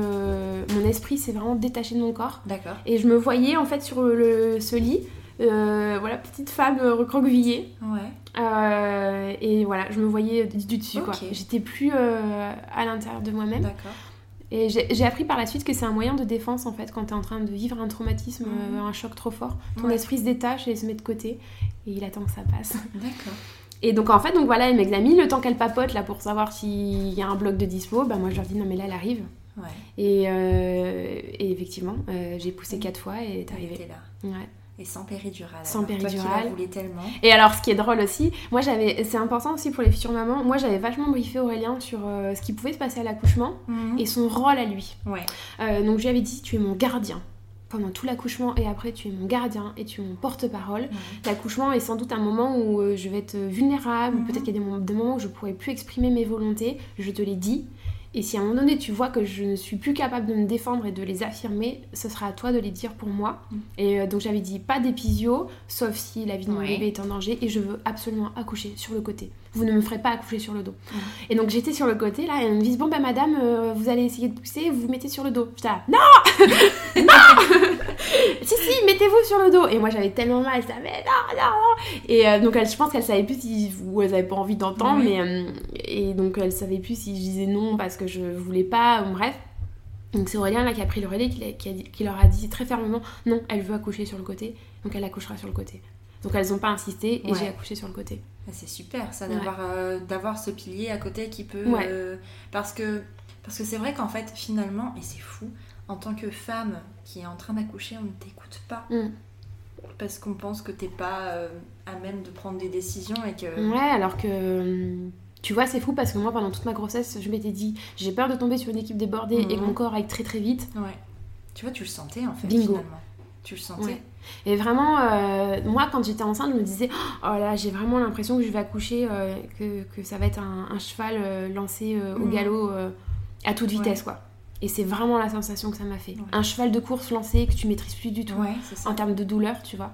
S2: mon esprit s'est vraiment détaché de mon corps.
S1: D'accord.
S2: Et je me voyais en fait sur le, ce lit, euh, voilà, petite femme euh, recroquevillée.
S1: Ouais.
S2: Euh, et voilà, je me voyais du, du dessus quoi. J'étais plus euh, à l'intérieur de moi-même.
S1: D'accord.
S2: Et j'ai appris par la suite que c'est un moyen de défense en fait quand tu es en train de vivre un traumatisme,
S1: Mhm.
S2: un choc trop fort. Ton
S1: Ouais.
S2: esprit se détache et se met de côté et il attend que ça passe.
S1: D'accord.
S2: Et donc en fait, donc voilà, elle m'examine le temps qu'elle papote là pour savoir s'il y a un bloc de dispo. Bah moi je leur dis non mais là elle arrive.
S1: Ouais.
S2: Et, euh, et effectivement, euh, j'ai poussé quatre fois et elle est
S1: Elle
S2: arrivée.
S1: là.
S2: Ouais.
S1: Et sans péridurale.
S2: Sans
S1: alors. Toi qui
S2: péridurale.
S1: la voulais tellement.
S2: Et alors, ce qui est drôle aussi, moi j'avais, c'est important aussi pour les futures mamans, moi j'avais vachement briefé Aurélien sur euh, ce qui pouvait se passer à l'accouchement
S1: Mhm.
S2: et son rôle à lui.
S1: Ouais.
S2: Euh, donc je lui avais dit, tu es mon gardien. Pendant tout l'accouchement et après, tu es mon gardien et tu es mon porte-parole. L'accouchement est sans doute un moment où euh, je vais être vulnérable,
S1: Mhm.
S2: peut-être qu'il y a des moments, des moments où je pourrais plus exprimer mes volontés. Je te l'ai dit. Et si à un moment donné tu vois que je ne suis plus capable de me défendre et de les affirmer, ce sera à toi de les dire pour moi.
S1: Mhm.
S2: Et euh, donc j'avais dit pas d'épisio, sauf si la vie de mon
S1: Ouais.
S2: bébé est en danger et je veux absolument accoucher sur le côté. Vous ne me ferez pas accoucher sur le dos. Et donc j'étais sur le côté là, et elle me dit Bon, bah madame, euh, vous allez essayer de pousser, vous vous mettez sur le dos. J'étais là Non Non Si, si, mettez-vous sur le dos. Et moi j'avais tellement mal, j'étais mais non, non, non. Et euh, donc elle, je pense qu'elle savait plus si, ou elle avait pas envie d'entendre, mais. euh, et donc elle savait plus si je disais non parce que je voulais pas, ou bref. Donc c'est Aurélien là qui a pris le relais, qui, l'a- qui a dit- qui leur a dit très fermement non, elle veut accoucher sur le côté, donc elle accouchera sur le côté. Donc elles n'ont pas insisté et
S1: Ouais.
S2: j'ai accouché sur le côté.
S1: Ah, C'est super ça
S2: Ouais.
S1: euh, d'avoir ce pilier à côté qui peut
S2: Ouais.
S1: euh, parce que parce que c'est vrai qu'en fait finalement et c'est fou en tant que femme qui est en train d'accoucher on ne t'écoute pas
S2: Mm.
S1: parce qu'on pense que t'es pas euh, à même de prendre des décisions et que
S2: Ouais, alors que tu vois, c'est fou parce que moi pendant toute ma grossesse, je m'étais dit j'ai peur de tomber sur une équipe débordée et que
S1: Mhm.
S2: mon corps aille très très vite.
S1: ouais tu vois tu le sentais en fait
S2: Bingo.
S1: finalement tu le sentais
S2: Ouais. Et vraiment, euh, moi quand j'étais enceinte, je me disais oh là, j'ai vraiment l'impression que je vais accoucher, euh, que, que ça va être un, un cheval euh, lancé euh, au
S1: Mhm.
S2: galop à toute
S1: Ouais.
S2: vitesse quoi. Et c'est vraiment la sensation que ça m'a fait.
S1: Ouais.
S2: Un cheval de course lancé que tu maîtrises plus du tout. en termes de douleur, tu vois.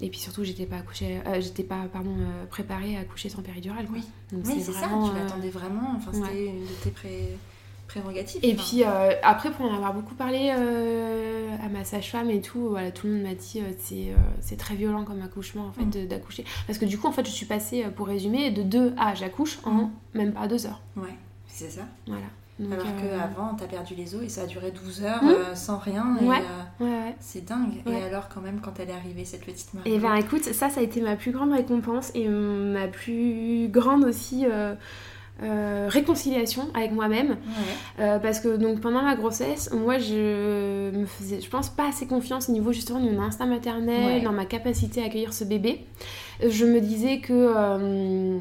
S2: Et puis surtout, j'étais pas accouchée, j'étais pas pardon préparée à accoucher sans péridurale. Quoi.
S1: Oui. C'est ça tu l'attendais vraiment enfin c'était une de tes pré-
S2: Et
S1: enfin.
S2: puis euh, après, pour en avoir beaucoup parlé euh, à ma sage-femme et tout, voilà, tout le monde m'a dit euh, c'est euh, c'est très violent comme accouchement en fait
S1: Mm.
S2: d'accoucher. Parce que du coup, en fait, je suis passée, pour résumer, de 2 à j'accouche en
S1: Mm.
S2: même pas 2 heures.
S1: ouais c'est ça
S2: Voilà. Donc,
S1: alors qu'avant t'as perdu les os et ça a duré 12 heures
S2: Mm.
S1: euh, sans rien
S2: Ouais.
S1: euh,
S2: Ouais, ouais.
S1: C'est dingue. Et alors, quand même, quand elle est arrivée, cette petite Marie.
S2: Et ben écoute, ça, ça a été ma plus grande récompense et ma plus grande aussi euh, euh, réconciliation avec moi-même.
S1: Ouais.
S2: Euh, parce que donc pendant ma grossesse, moi je me faisais, je pense, pas assez confiance au niveau justement de mon instinct maternel,
S1: Ouais.
S2: dans ma capacité à accueillir ce bébé. Je me disais que, euh,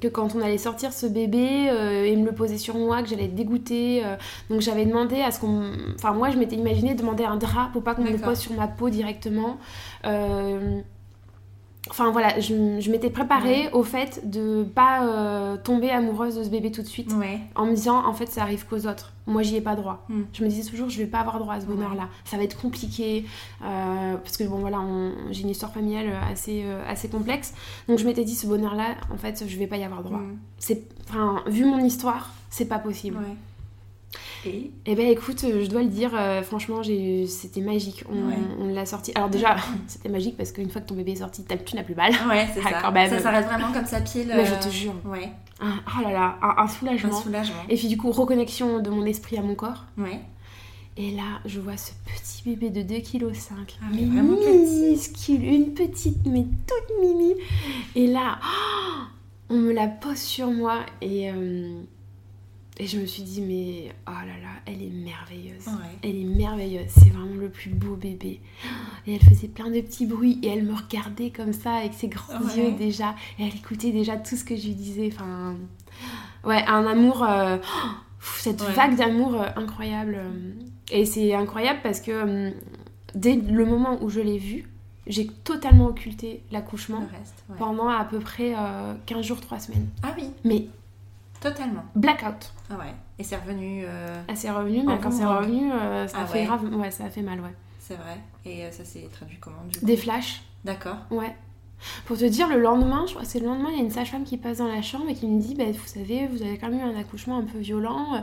S2: que quand on allait sortir ce bébé et me le poser sur moi, que j'allais être dégoûtée. donc j'avais demandé à ce qu'on. Enfin, moi je m'étais imaginé demander un drap pour pas qu'on me le pose sur ma peau directement. Enfin voilà, je, je m'étais préparée au fait de pas euh, tomber amoureuse de ce bébé tout de suite
S1: Ouais.
S2: en me disant en fait ça arrive qu'aux autres. Moi j'y ai pas droit.
S1: Mm.
S2: Je me disais toujours je vais pas avoir droit à ce bonheur là. Ça va être compliqué euh, parce que bon voilà j'ai une histoire familiale assez euh, assez complexe. Donc je m'étais dit ce bonheur là en fait je vais pas y avoir droit.
S1: Mm.
S2: C'est enfin vu mon histoire c'est pas possible.
S1: Et
S2: Et ben écoute euh, je dois le dire euh, franchement j'ai c'était magique. On,
S1: Ouais.
S2: on l'a sorti. Alors déjà c'était magique parce qu'une fois que ton bébé est sorti tu n'as plus mal.
S1: Ouais, c'est
S2: Ah,
S1: ça.
S2: quand même.
S1: Ça s'arrête vraiment comme ça pile.
S2: Mais je
S1: euh,
S2: te jure.
S1: Ouais.
S2: Un- oh là là un, un
S1: Un
S2: soulagement.
S1: soulagement.
S2: Et puis du coup reconnexion de mon esprit à mon corps.
S1: Ouais.
S2: Et là, je vois ce petit bébé de 2,5 kg.
S1: Ah, mais vraiment
S2: minuscule, une petite, mais toute mimi. Et là, oh, on me la pose sur moi et, euh, et je me suis dit, mais oh là là, elle est merveilleuse.
S1: Ouais.
S2: Elle est merveilleuse, c'est vraiment le plus beau bébé. Et elle faisait plein de petits bruits et elle me regardait comme ça avec ses grands
S1: Ouais.
S2: yeux déjà. Et elle écoutait déjà tout ce que je lui disais. Enfin, ouais, un amour, euh, cette
S1: Ouais.
S2: vague d'amour euh, incroyable. Et c'est incroyable parce que euh, dès le moment où je l'ai vue, j'ai totalement occulté l'accouchement pendant à peu près euh, 15 jours, 3 semaines.
S1: Ah oui,
S2: Mais
S1: totalement.
S2: blackout.
S1: Ah ouais. Et c'est revenu. euh,
S2: Elle s'est revenue, mais quand c'est revenu, euh, ça
S1: Ah
S2: a fait
S1: ouais.
S2: grave. Ouais, ça a fait mal, ouais.
S1: C'est vrai. Et euh, ça s'est traduit comment du coup?
S2: Des flashs.
S1: D'accord.
S2: Ouais. Pour te dire, le lendemain, je crois que c'est le lendemain, il y a une sage-femme qui passe dans la chambre et qui me dit bah, Vous savez, vous avez quand même eu un accouchement un peu violent. euh,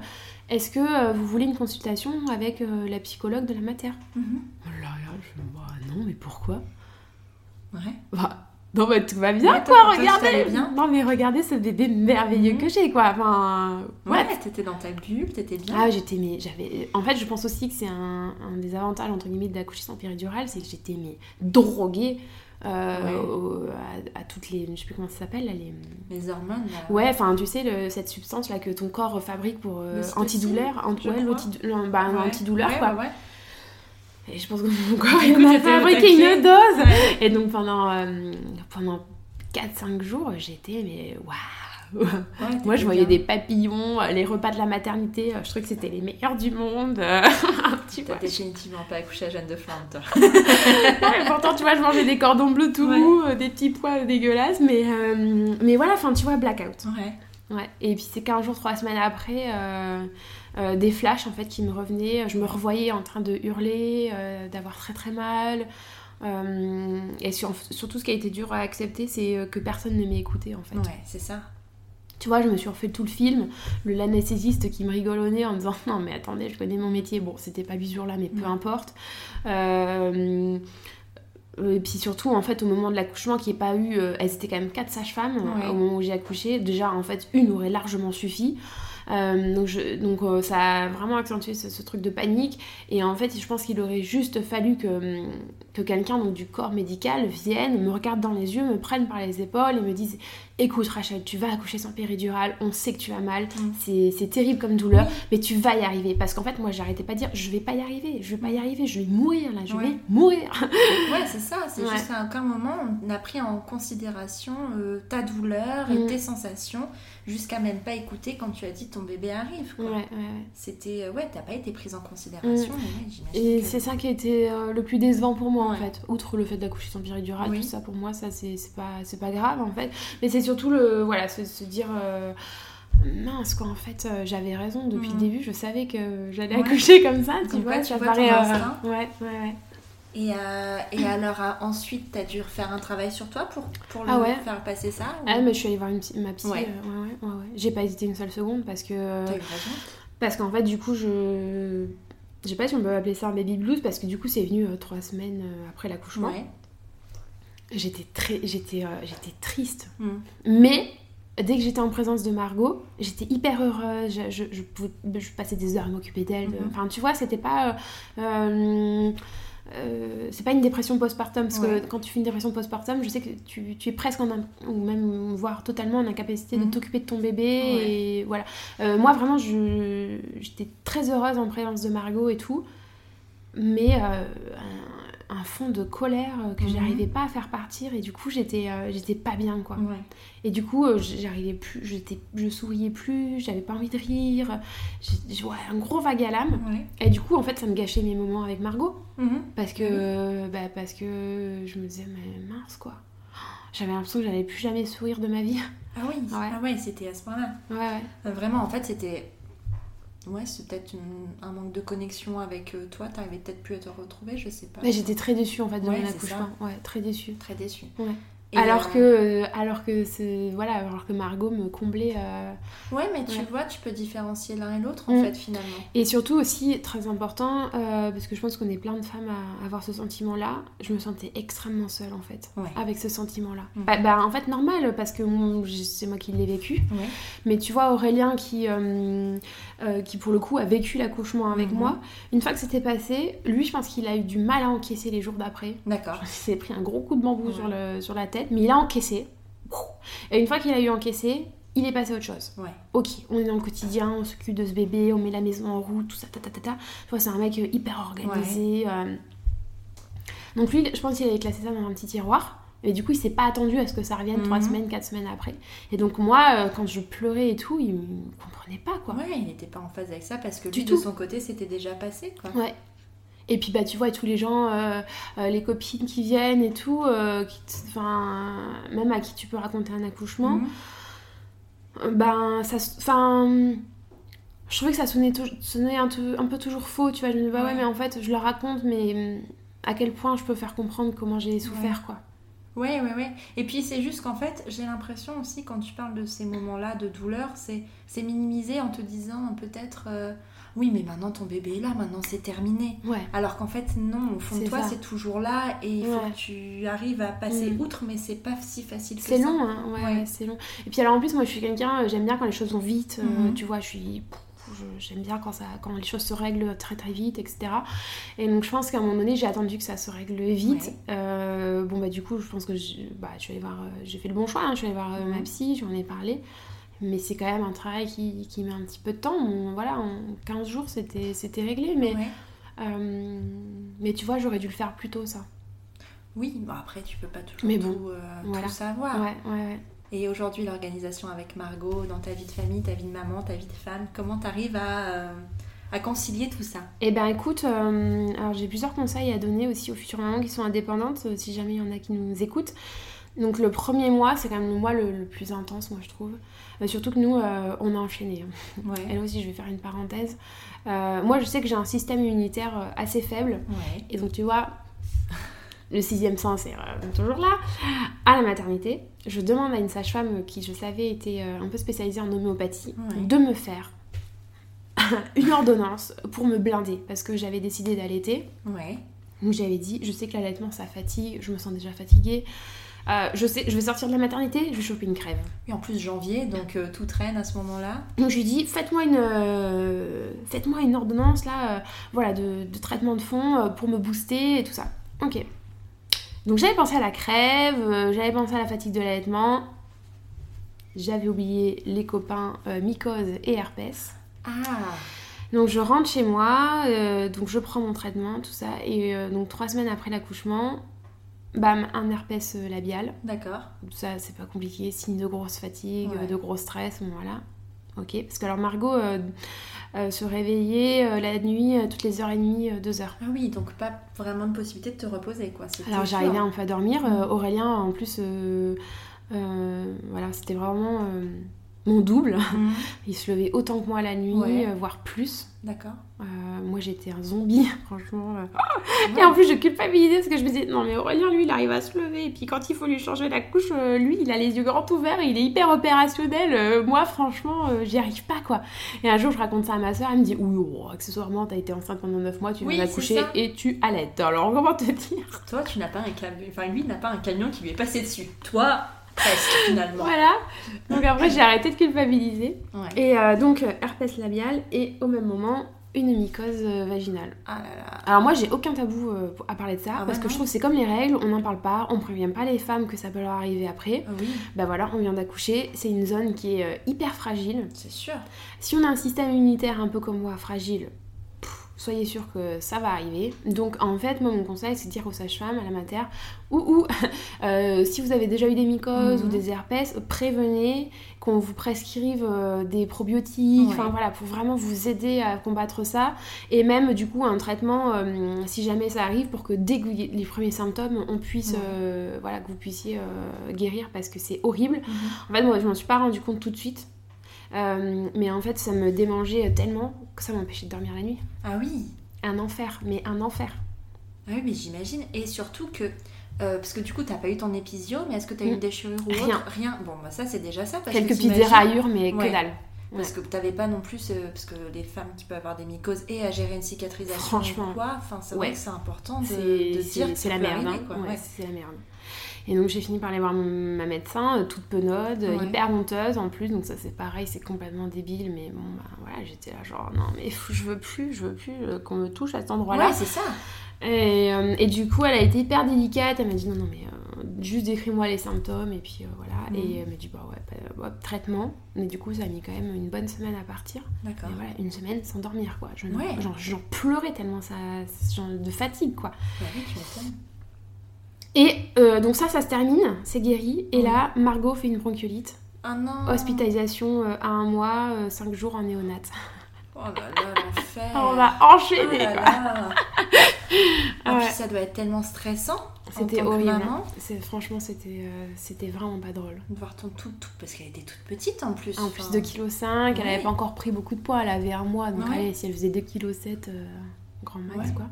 S2: Est-ce que vous voulez une consultation avec la psychologue de la mater?
S1: Mhm.
S2: Oh là là, je bah, non, mais pourquoi?
S1: Ouais.
S2: Bah, non, mais tout va bien,
S1: Ouais,
S2: quoi, regardez
S1: bien.
S2: Non, mais regardez ce bébé merveilleux
S1: Mhm.
S2: que j'ai, quoi. Enfin,
S1: Ouais,
S2: ouais.
S1: t'étais dans ta bulle, t'étais bien.
S2: Ah, j'étais, mais j'avais. En fait, je pense aussi que c'est un, un des avantages, entre guillemets, d'accoucher sans péridurale, c'est que j'étais, mais droguée euh,
S1: Ouais.
S2: au- à, à toutes les. Je sais plus comment ça s'appelle, là, les.
S1: Les hormones. là.
S2: Ouais, enfin, tu sais, le- cette substance là que ton corps fabrique pour euh, antidouleur, ant-
S1: je
S2: ouais, bah, antidouleur quoi.
S1: ouais, ouais.
S2: Et je pense que mon corps
S1: au
S2: fabriqué une dose. Et donc pendant euh, pendant 4-5 jours, j'étais mais waouh.
S1: Ouais,
S2: Moi, je voyais
S1: bien.
S2: des papillons, les repas de la maternité, euh, je trouvais que c'était les meilleurs du monde. tu vois.
S1: définitivement pas accouché à Jeanne de Flandre, toi.
S2: Ouais, pourtant, tu vois, je mangeais des cordons bleus tout mous, euh, des petits pois dégueulasses, mais, euh, mais voilà, enfin, tu vois, blackout.
S1: Ouais.
S2: Ouais. Et puis, c'est 15 jours, 3 semaines après, euh, euh, des flashs, en fait, qui me revenaient. Je me revoyais en train de hurler, euh, d'avoir très très mal. et surtout, ce qui a été dur à accepter, c'est que personne ne m'ait écouté en fait.
S1: Ouais, c'est ça.
S2: Tu vois, je me suis refait tout le film, le l'anesthésiste qui me rigole au nez en disant non mais attendez, je connais mon métier. Bon, c'était pas ce jour-là, mais peu importe. Euh, et puis surtout, en fait, au moment de l'accouchement, qui n'y pas eu. Euh, elles étaient quand même quatre sages-femmes euh, au moment où j'ai accouché. Déjà, en fait, une aurait largement suffi. Donc, je, donc ça a vraiment accentué ce, ce, truc de panique. Et en fait, je pense qu'il aurait juste fallu que, que quelqu'un du corps médical vienne, me regarde dans les yeux, me prenne par les épaules et me dise écoute Rachel, tu vas accoucher sans péridurale, on sait que tu as mal, mm. c'est terrible comme douleur, mais tu vas y arriver. Parce qu'en fait, moi, j'arrêtais pas de dire, je vais pas y arriver, je vais pas y arriver, je vais mourir là, je vais mourir.
S1: ouais, c'est ça, c'est juste qu'à aucun moment, on a pris en considération euh, ta douleur et mm. tes sensations, jusqu'à même pas écouter quand tu as dit ton bébé arrive.
S2: Ouais, ouais,
S1: C'était, euh, ouais, t'as pas été prise en considération.
S2: Mm. et c'est ça qui a été euh, le plus décevant pour moi, en fait. Outre le fait d'accoucher sans péridurale, tout ça, pour moi, ça, c'est pas, pas grave, en fait. Mais c'est surtout le voilà se, dire euh, mince quoi en fait euh, j'avais raison depuis le mm. début je savais que j'allais accoucher comme ça tu vois ça paraît euh, ouais ouais ouais
S1: et, et alors ensuite t'as dû faire un travail sur toi pour, pour ah faire passer ça
S2: ah mais je suis allée voir une, ma psy ouais. ouais, j'ai pas hésité une seule seconde parce que parce qu'en fait du coup je je sais pas si on peut appeler ça un baby blues parce que du coup c'est venu trois semaines après l'accouchement. J'étais très j'étais euh, j'étais triste. Mm. mais dès que j'étais en présence de Margot j'étais hyper heureuse. Je, je, je, passais des heures à m'occuper d'elle. Mm-hmm. enfin tu vois c'était pas euh, euh, c'est pas une dépression postpartum parce que quand tu fais une dépression postpartum je sais que tu, tu es presque en ou même voire totalement en incapacité de mm-hmm. t'occuper de ton bébé et voilà. Moi vraiment j'étais très heureuse en présence de Margot et tout mais un fond de colère euh, que mhm. j'arrivais pas à faire partir et du coup j'étais euh, j'étais pas bien quoi. Et du coup euh, j'arrivais plus j'étais je souriais plus j'avais pas envie de rire j'ai un gros vague à l'âme. Et du coup en fait ça me gâchait mes moments avec Margot. Mhm. parce que bah, parce que je me disais mais mince quoi. J'avais l'impression que j'allais plus jamais sourire de ma vie.
S1: Ah oui. Ah ouais c'était à ce point là ouais. vraiment en fait c'était Ouais, c'est peut-être un manque de connexion avec euh, toi. T'arrivais peut-être plus à te retrouver, je sais pas.
S2: Mais j'étais très déçue en fait de mon accouchement. Ouais, très déçue.
S1: Très déçue.
S2: Ouais alors, que, euh, alors que c'est voilà alors que Margot me comblait euh,
S1: ouais mais tu vois tu peux différencier l'un et l'autre en mm. fait finalement.
S2: Et surtout aussi très important euh, parce que je pense qu'on est plein de femmes à avoir ce sentiment là je me sentais extrêmement seule en fait avec ce sentiment là mm. bah, bah, en fait normal parce que c'est moi qui l'ai vécu. Mais tu vois Aurélien qui qui pour le coup a vécu l'accouchement avec mm-hmm. moi une fois que c'était passé lui je pense qu'il a eu du mal à encaisser les jours d'après.
S1: D'accord.
S2: Il s'est pris un gros coup de bambou sur, le, sur la tête mais il a encaissé. Et une fois qu'il a eu encaissé, il est passé à autre chose.
S1: Ouais.
S2: Ok, on est dans le quotidien, on s'occupe de ce bébé, on met la maison en route, tout ça, ta ta ta. ta. c'est un mec euh, hyper organisé. Euh. Donc lui, je pense qu'il avait classé ça dans un petit tiroir. Et du coup, il s'est pas attendu à ce que ça revienne trois mhm. semaines, quatre semaines après. Et donc moi, euh, quand je pleurais et tout, il me comprenait pas quoi.
S1: Ouais, il n'était pas en phase avec ça parce que lui, de son côté, c'était déjà passé quoi.
S2: Ouais. Et puis bah tu vois tous les gens, euh, euh, les copines qui viennent et tout, euh, même à qui tu peux raconter un accouchement, mhm. ben ça, enfin, je trouvais que ça sonnait, sonnait un, un, peu toujours faux, tu vois. Je me dis bah ouais. mais en fait je le raconte, mais à quel point je peux faire comprendre comment j'ai souffert quoi.
S1: Ouais, ouais, ouais. Et puis c'est juste qu'en fait, j'ai l'impression aussi quand tu parles de ces moments-là de douleur, c'est minimisé en te disant peut-être oui, mais maintenant ton bébé est là, maintenant c'est terminé.
S2: Ouais.
S1: Alors qu'en fait, non, au fond de toi, c'est toujours là et il faut que tu arrives à passer mm. outre, mais c'est pas si facile que
S2: ça. C'est long, hein, ouais, c'est long. Et puis alors en plus, moi je suis quelqu'un, euh, j'aime bien quand les choses vont vite, euh, mm-hmm. tu vois, je suis. J'aime bien quand, ça, quand les choses se règlent très très vite, etc. Et donc je pense qu'à un moment donné, j'ai attendu que ça se règle vite. Euh, bon, bah du coup, je pense que bah, je vais voir, j'ai fait le bon choix, hein, je suis allée voir ma mm-hmm. psy, j'en ai parlé mais c'est quand même un travail qui, qui, met un petit peu de temps. voilà, en 15 jours, c'était, c'était réglé, mais, euh, mais tu vois, j'aurais dû le faire plus tôt, ça.
S1: Oui, bon après, tu peux pas toujours mais bon, tout, euh, savoir.
S2: Ouais, ouais,
S1: Et aujourd'hui, l'organisation avec Margot, dans ta vie de famille, ta vie de maman, ta vie de femme, comment tu arrives à, euh, à, concilier tout ça?
S2: Eh ben écoute, alors j'ai plusieurs conseils à donner aussi aux futures mamans qui sont indépendantes, si jamais il y en a qui nous écoutent. Donc le premier mois, c'est quand même le mois le, plus intense, moi je trouve. Euh, surtout que nous, euh, on a enchaîné. Ouais. Et là aussi, je vais faire une parenthèse. Euh, moi, je sais que j'ai un système immunitaire assez faible. Et donc, tu vois, le sixième sens est toujours là, à la maternité. Je demande à une sage-femme qui, je savais, était un peu spécialisée en homéopathie,
S1: Ouais.
S2: de me faire une ordonnance pour me blinder, parce que j'avais décidé d'allaiter.
S1: Ouais.
S2: Donc j'avais dit, je sais que l'allaitement ça fatigue, je me sens déjà fatiguée. Euh, je sais, je vais sortir de la maternité, je vais choper une crève.
S1: Et en plus janvier, donc euh, tout traîne à ce moment-là.
S2: Donc je lui dis, faites-moi une, euh, faites-moi une ordonnance là, voilà, de, de traitement de fond pour me booster et tout ça. Ok. Donc j'avais pensé à la crève, j'avais pensé à la fatigue de l'allaitement. J'avais oublié les copains mycose et herpès.
S1: Ah.
S2: Donc je rentre chez moi, donc je prends mon traitement, tout ça, et donc trois semaines après l'accouchement, bam, un herpès euh, labial.
S1: D'accord.
S2: Ça, c'est pas compliqué, signe de grosse fatigue,
S1: Ouais.
S2: de gros stress, bon, voilà. Ok, parce que alors Margot euh, euh, se réveillait euh, la nuit toutes les heures et demie, deux heures.
S1: Ah oui, donc pas vraiment de possibilité de te reposer, quoi.
S2: Alors j'arrivais un peu à dormir. Aurélien, en plus, voilà, c'était vraiment mon double.
S1: Mhm.
S2: Il se levait autant que moi la nuit,
S1: Ouais.
S2: voire plus.
S1: D'accord.
S2: Euh, moi j'étais un zombie, franchement. euh. Et en plus je culpabilisais parce que je me disais, non mais Aurélien lui il arrive à se lever. Et puis quand il faut lui changer la couche, euh, lui il a les yeux grands ouverts, il est hyper opérationnel. Moi franchement j'y arrive pas quoi. Et un jour je raconte ça à ma soeur, elle me dit, oui, oh, accessoirement t'as été enceinte pendant 9 mois, tu
S1: Oui,
S2: d'accoucher
S1: ça.
S2: et tu allaites. Alors comment te dire?
S1: Toi, tu n'as pas un camion. Enfin, lui n'a pas un camion qui lui est passé dessus. Toi, presque, finalement.
S2: Voilà. Donc après j'ai arrêté de culpabiliser.
S1: Ouais.
S2: Et euh, donc euh, herpès labial et au même moment une mycose euh, vaginale.
S1: Ah là là.
S2: Alors moi j'ai aucun tabou euh, à parler de ça
S1: Ah
S2: parce que je trouve que c'est comme les règles, on n'en parle pas, on prévient pas les femmes que ça peut leur arriver après.
S1: Ah oui,
S2: Bah voilà, on vient d'accoucher, c'est une zone qui est euh, hyper fragile.
S1: c'est sûr.
S2: Si on a un système immunitaire un peu comme moi fragile, soyez sûr que ça va arriver. Donc en fait, moi mon conseil c'est de dire aux sages-femmes, à la mater, ou, ou euh, si vous avez déjà eu des mycoses
S1: Mhm.
S2: ou des herpès, prévenez qu'on vous prescrive euh, des probiotiques,
S1: Ouais.
S2: enfin voilà, pour vraiment vous aider à combattre ça. Et même du coup un traitement, euh, si jamais ça arrive, pour que dès que vous- les premiers symptômes, on puisse,
S1: Ouais.
S2: voilà, que vous puissiez guérir parce que c'est horrible.
S1: Mhm.
S2: En fait, moi, je m'en suis pas rendu compte tout de suite. Mais en fait, ça me démangeait tellement que ça m'empêchait de dormir la nuit.
S1: Ah oui.
S2: Un enfer, mais un enfer.
S1: Ah oui, mais j'imagine. Et surtout que. euh, parce que du coup, t'as pas eu ton épisio, mais est-ce que t'as eu
S2: Mm.
S1: une déchirure ou
S2: Rien.
S1: autre? Rien. Bon, bah ça, c'est déjà ça. Parce
S2: Quelques
S1: que
S2: petites déraillures, mais
S1: Ouais.
S2: que dalle.
S1: Parce que t'avais pas non plus. euh, parce que les femmes qui peuvent avoir des mycoses et à gérer une cicatrisation.
S2: Franchement.
S1: ou Quoi, enfin, c'est
S2: Ouais.
S1: vrai que c'est important de, dire que
S2: c'est la
S1: peut
S2: merde.
S1: arriver,
S2: hein.
S1: quoi.
S2: C'est la merde. Et donc j'ai fini par aller voir mon- ma médecin, euh, toute penaude,
S1: Ouais.
S2: hyper honteuse en plus, donc ça c'est pareil, c'est complètement débile, mais bon bah voilà, j'étais là genre non mais je veux plus, je veux plus euh, qu'on me touche à cet endroit-là.
S1: Ouais, c'est ça.
S2: Et, euh, et du coup, elle a été hyper délicate. Elle m'a dit non, non, mais euh, juste décris-moi les symptômes. Et puis euh, voilà.
S1: Mhm.
S2: Et elle m'a dit bah ouais, bah, bah, traitement. Mais du coup, ça a mis quand même une bonne semaine à partir.
S1: D'accord.
S2: Voilà, une semaine sans dormir quoi. Je,
S1: Ouais.
S2: genre, j'en pleurais tellement ça, genre de fatigue quoi.
S1: Bah oui, tu.
S2: Et euh, donc ça, ça se termine, c'est guéri. Et là, Margot fait une bronchiolite.
S1: Ah non.
S2: Hospitalisation euh, à un mois, 5 jours en néonat.
S1: Oh là là, l'enfer.
S2: On va
S1: Oh
S2: enchaîner
S1: là là.
S2: Ouais.
S1: ça doit être tellement stressant.
S2: C'était horrible. C'est- Franchement, c'était euh, c'était vraiment pas drôle.
S1: de voir ton tout, tout parce qu'elle était toute petite en plus.
S2: En plus
S1: enfin.
S2: de kg, 5, elle
S1: Ouais.
S2: avait pas encore pris beaucoup de poids, elle avait un mois, donc
S1: Ouais.
S2: allez, si elle faisait 2,7 kg, grand max
S1: Ouais.
S2: quoi.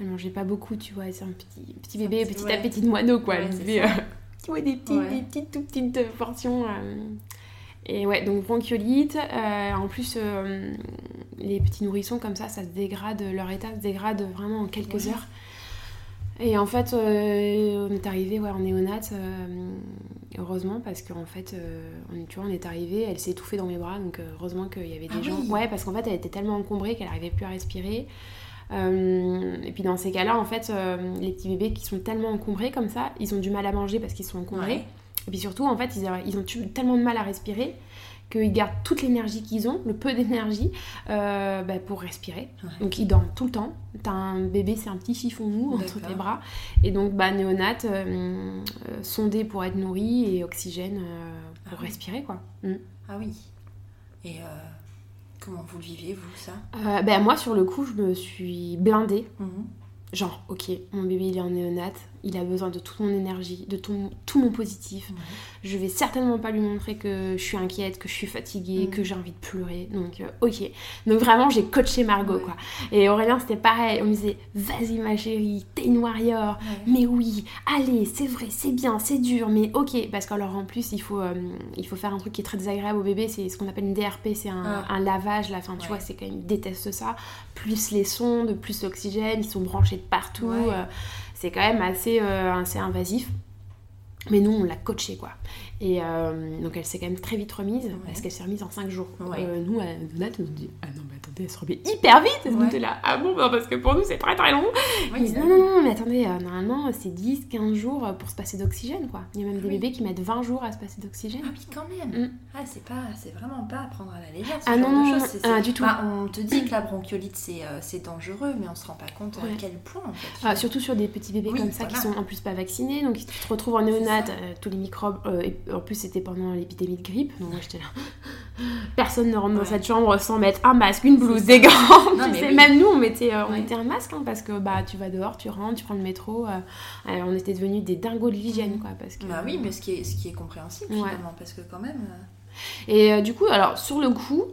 S2: Elle mangeait pas beaucoup, tu vois, c'est un petit, petit bébé,
S1: petit-
S2: petit
S1: ouais.
S2: appétit de moineau quoi.
S1: Ouais, ça.
S2: euh, tu vois, des, petits, des petites, tout petites euh, portions. euh. Et ouais, donc bronchiolite. euh, en plus, les petits nourrissons comme ça, ça se dégrade, leur état se dégrade vraiment en quelques
S1: Ouais.
S2: heures. Et en fait, on est arrivé ouais, en néonat, euh, heureusement, parce qu'en fait, on, tu vois, on est arrivé, elle s'est étouffée dans mes bras, donc heureusement qu'il y avait des
S1: Ah
S2: gens.
S1: oui.
S2: Ouais, parce qu'en fait, elle était tellement encombrée qu'elle n'arrivait plus à respirer. Euh, et puis dans ces cas-là, en fait, euh, les petits bébés qui sont tellement encombrés comme ça, ils ont du mal à manger parce qu'ils sont encombrés.
S1: Ouais.
S2: Et puis surtout, en fait, ils, ils ont tellement de mal à respirer qu'ils gardent toute l'énergie qu'ils ont, le peu d'énergie, euh, bah, pour respirer.
S1: Ouais.
S2: Donc ils dorment tout le temps. T'as un bébé, c'est un petit chiffon mou entre tes bras. Et donc, bah, néonate, euh, euh, sondé pour être nourri et oxygène pour
S1: Ah oui.
S2: respirer, quoi. Mm.
S1: Ah oui. Et comment vous le viviez, vous, ça?
S2: Euh, bah, moi, sur le coup, je me suis blindée.
S1: Mhm.
S2: Genre, ok, mon bébé il est en néonate, il a besoin de toute mon énergie, de tout, tout mon positif. Je vais certainement pas lui montrer que je suis inquiète, que je suis fatiguée, que j'ai envie de pleurer. Donc, euh, ok. Donc, vraiment, j'ai coaché Margot,
S1: Ouais.
S2: quoi. Et Aurélien, c'était pareil. On me disait, vas-y, ma chérie, t'es une warrior. Mais oui, allez, c'est vrai, c'est bien, c'est dur, mais ok. Parce qu'alors, en plus, il faut, euh, il faut faire un truc qui est très désagréable au bébé. C'est ce qu'on appelle une DRP, c'est un,
S1: Ah.
S2: un lavage. Enfin, tu vois, c'est quand même, ils détestent ça. Plus les sondes, plus l'oxygène, ils sont branchés de partout. Euh, c'est quand même assez, euh, assez invasif. Mais nous, on l'a coachée, quoi. Et euh, donc, elle s'est quand même très vite remise, parce qu'elle s'est remise en 5 jours.
S1: Ouais.
S2: Euh, nous, à Donat, on nous dit Ah non, mais attendez, elle se remet hyper vite. Nous,
S1: Ouais.
S2: on était là Ah bon, bah, parce que pour nous, c'est très très long. Ils disent non, non, non, mais attendez, euh, normalement, c'est 10, 15 jours euh, pour se passer d'oxygène, quoi. Il y a même des
S1: Oui.
S2: bébés qui mettent 20 jours à se passer d'oxygène.
S1: Ah oui, quand même.
S2: Mm.
S1: Ah, c'est pas, c'est vraiment pas à prendre à la légère. Ce
S2: Ah
S1: genre
S2: non,
S1: de. C'est-
S2: ah, du tout.
S1: Bah, on te dit que la bronchiolite c'est c'est dangereux, mais on se rend pas compte à quel point en fait.
S2: Ah, surtout sur des petits bébés
S1: Oui,
S2: comme ça qui sont en plus pas vaccinés, donc ils te retrouvent en néonate, tous les microbes. En plus, c'était pendant l'épidémie de grippe, donc moi j'étais là. Personne ne rentre dans cette chambre sans mettre un masque, une blouse, des gants.
S1: Non,
S2: tu
S1: mais
S2: sais,
S1: oui.
S2: Même nous, on mettait, euh, on
S1: Ouais.
S2: mettait un masque hein, parce que bah, tu vas dehors, tu rentres, tu prends le métro. euh, euh, on était devenus des dingos de l'hygiène, quoi. Parce que,
S1: Bah oui, mais ce qui est, ce qui est compréhensible
S2: Ouais.
S1: finalement, parce que quand même.
S2: Et du coup, alors sur le coup,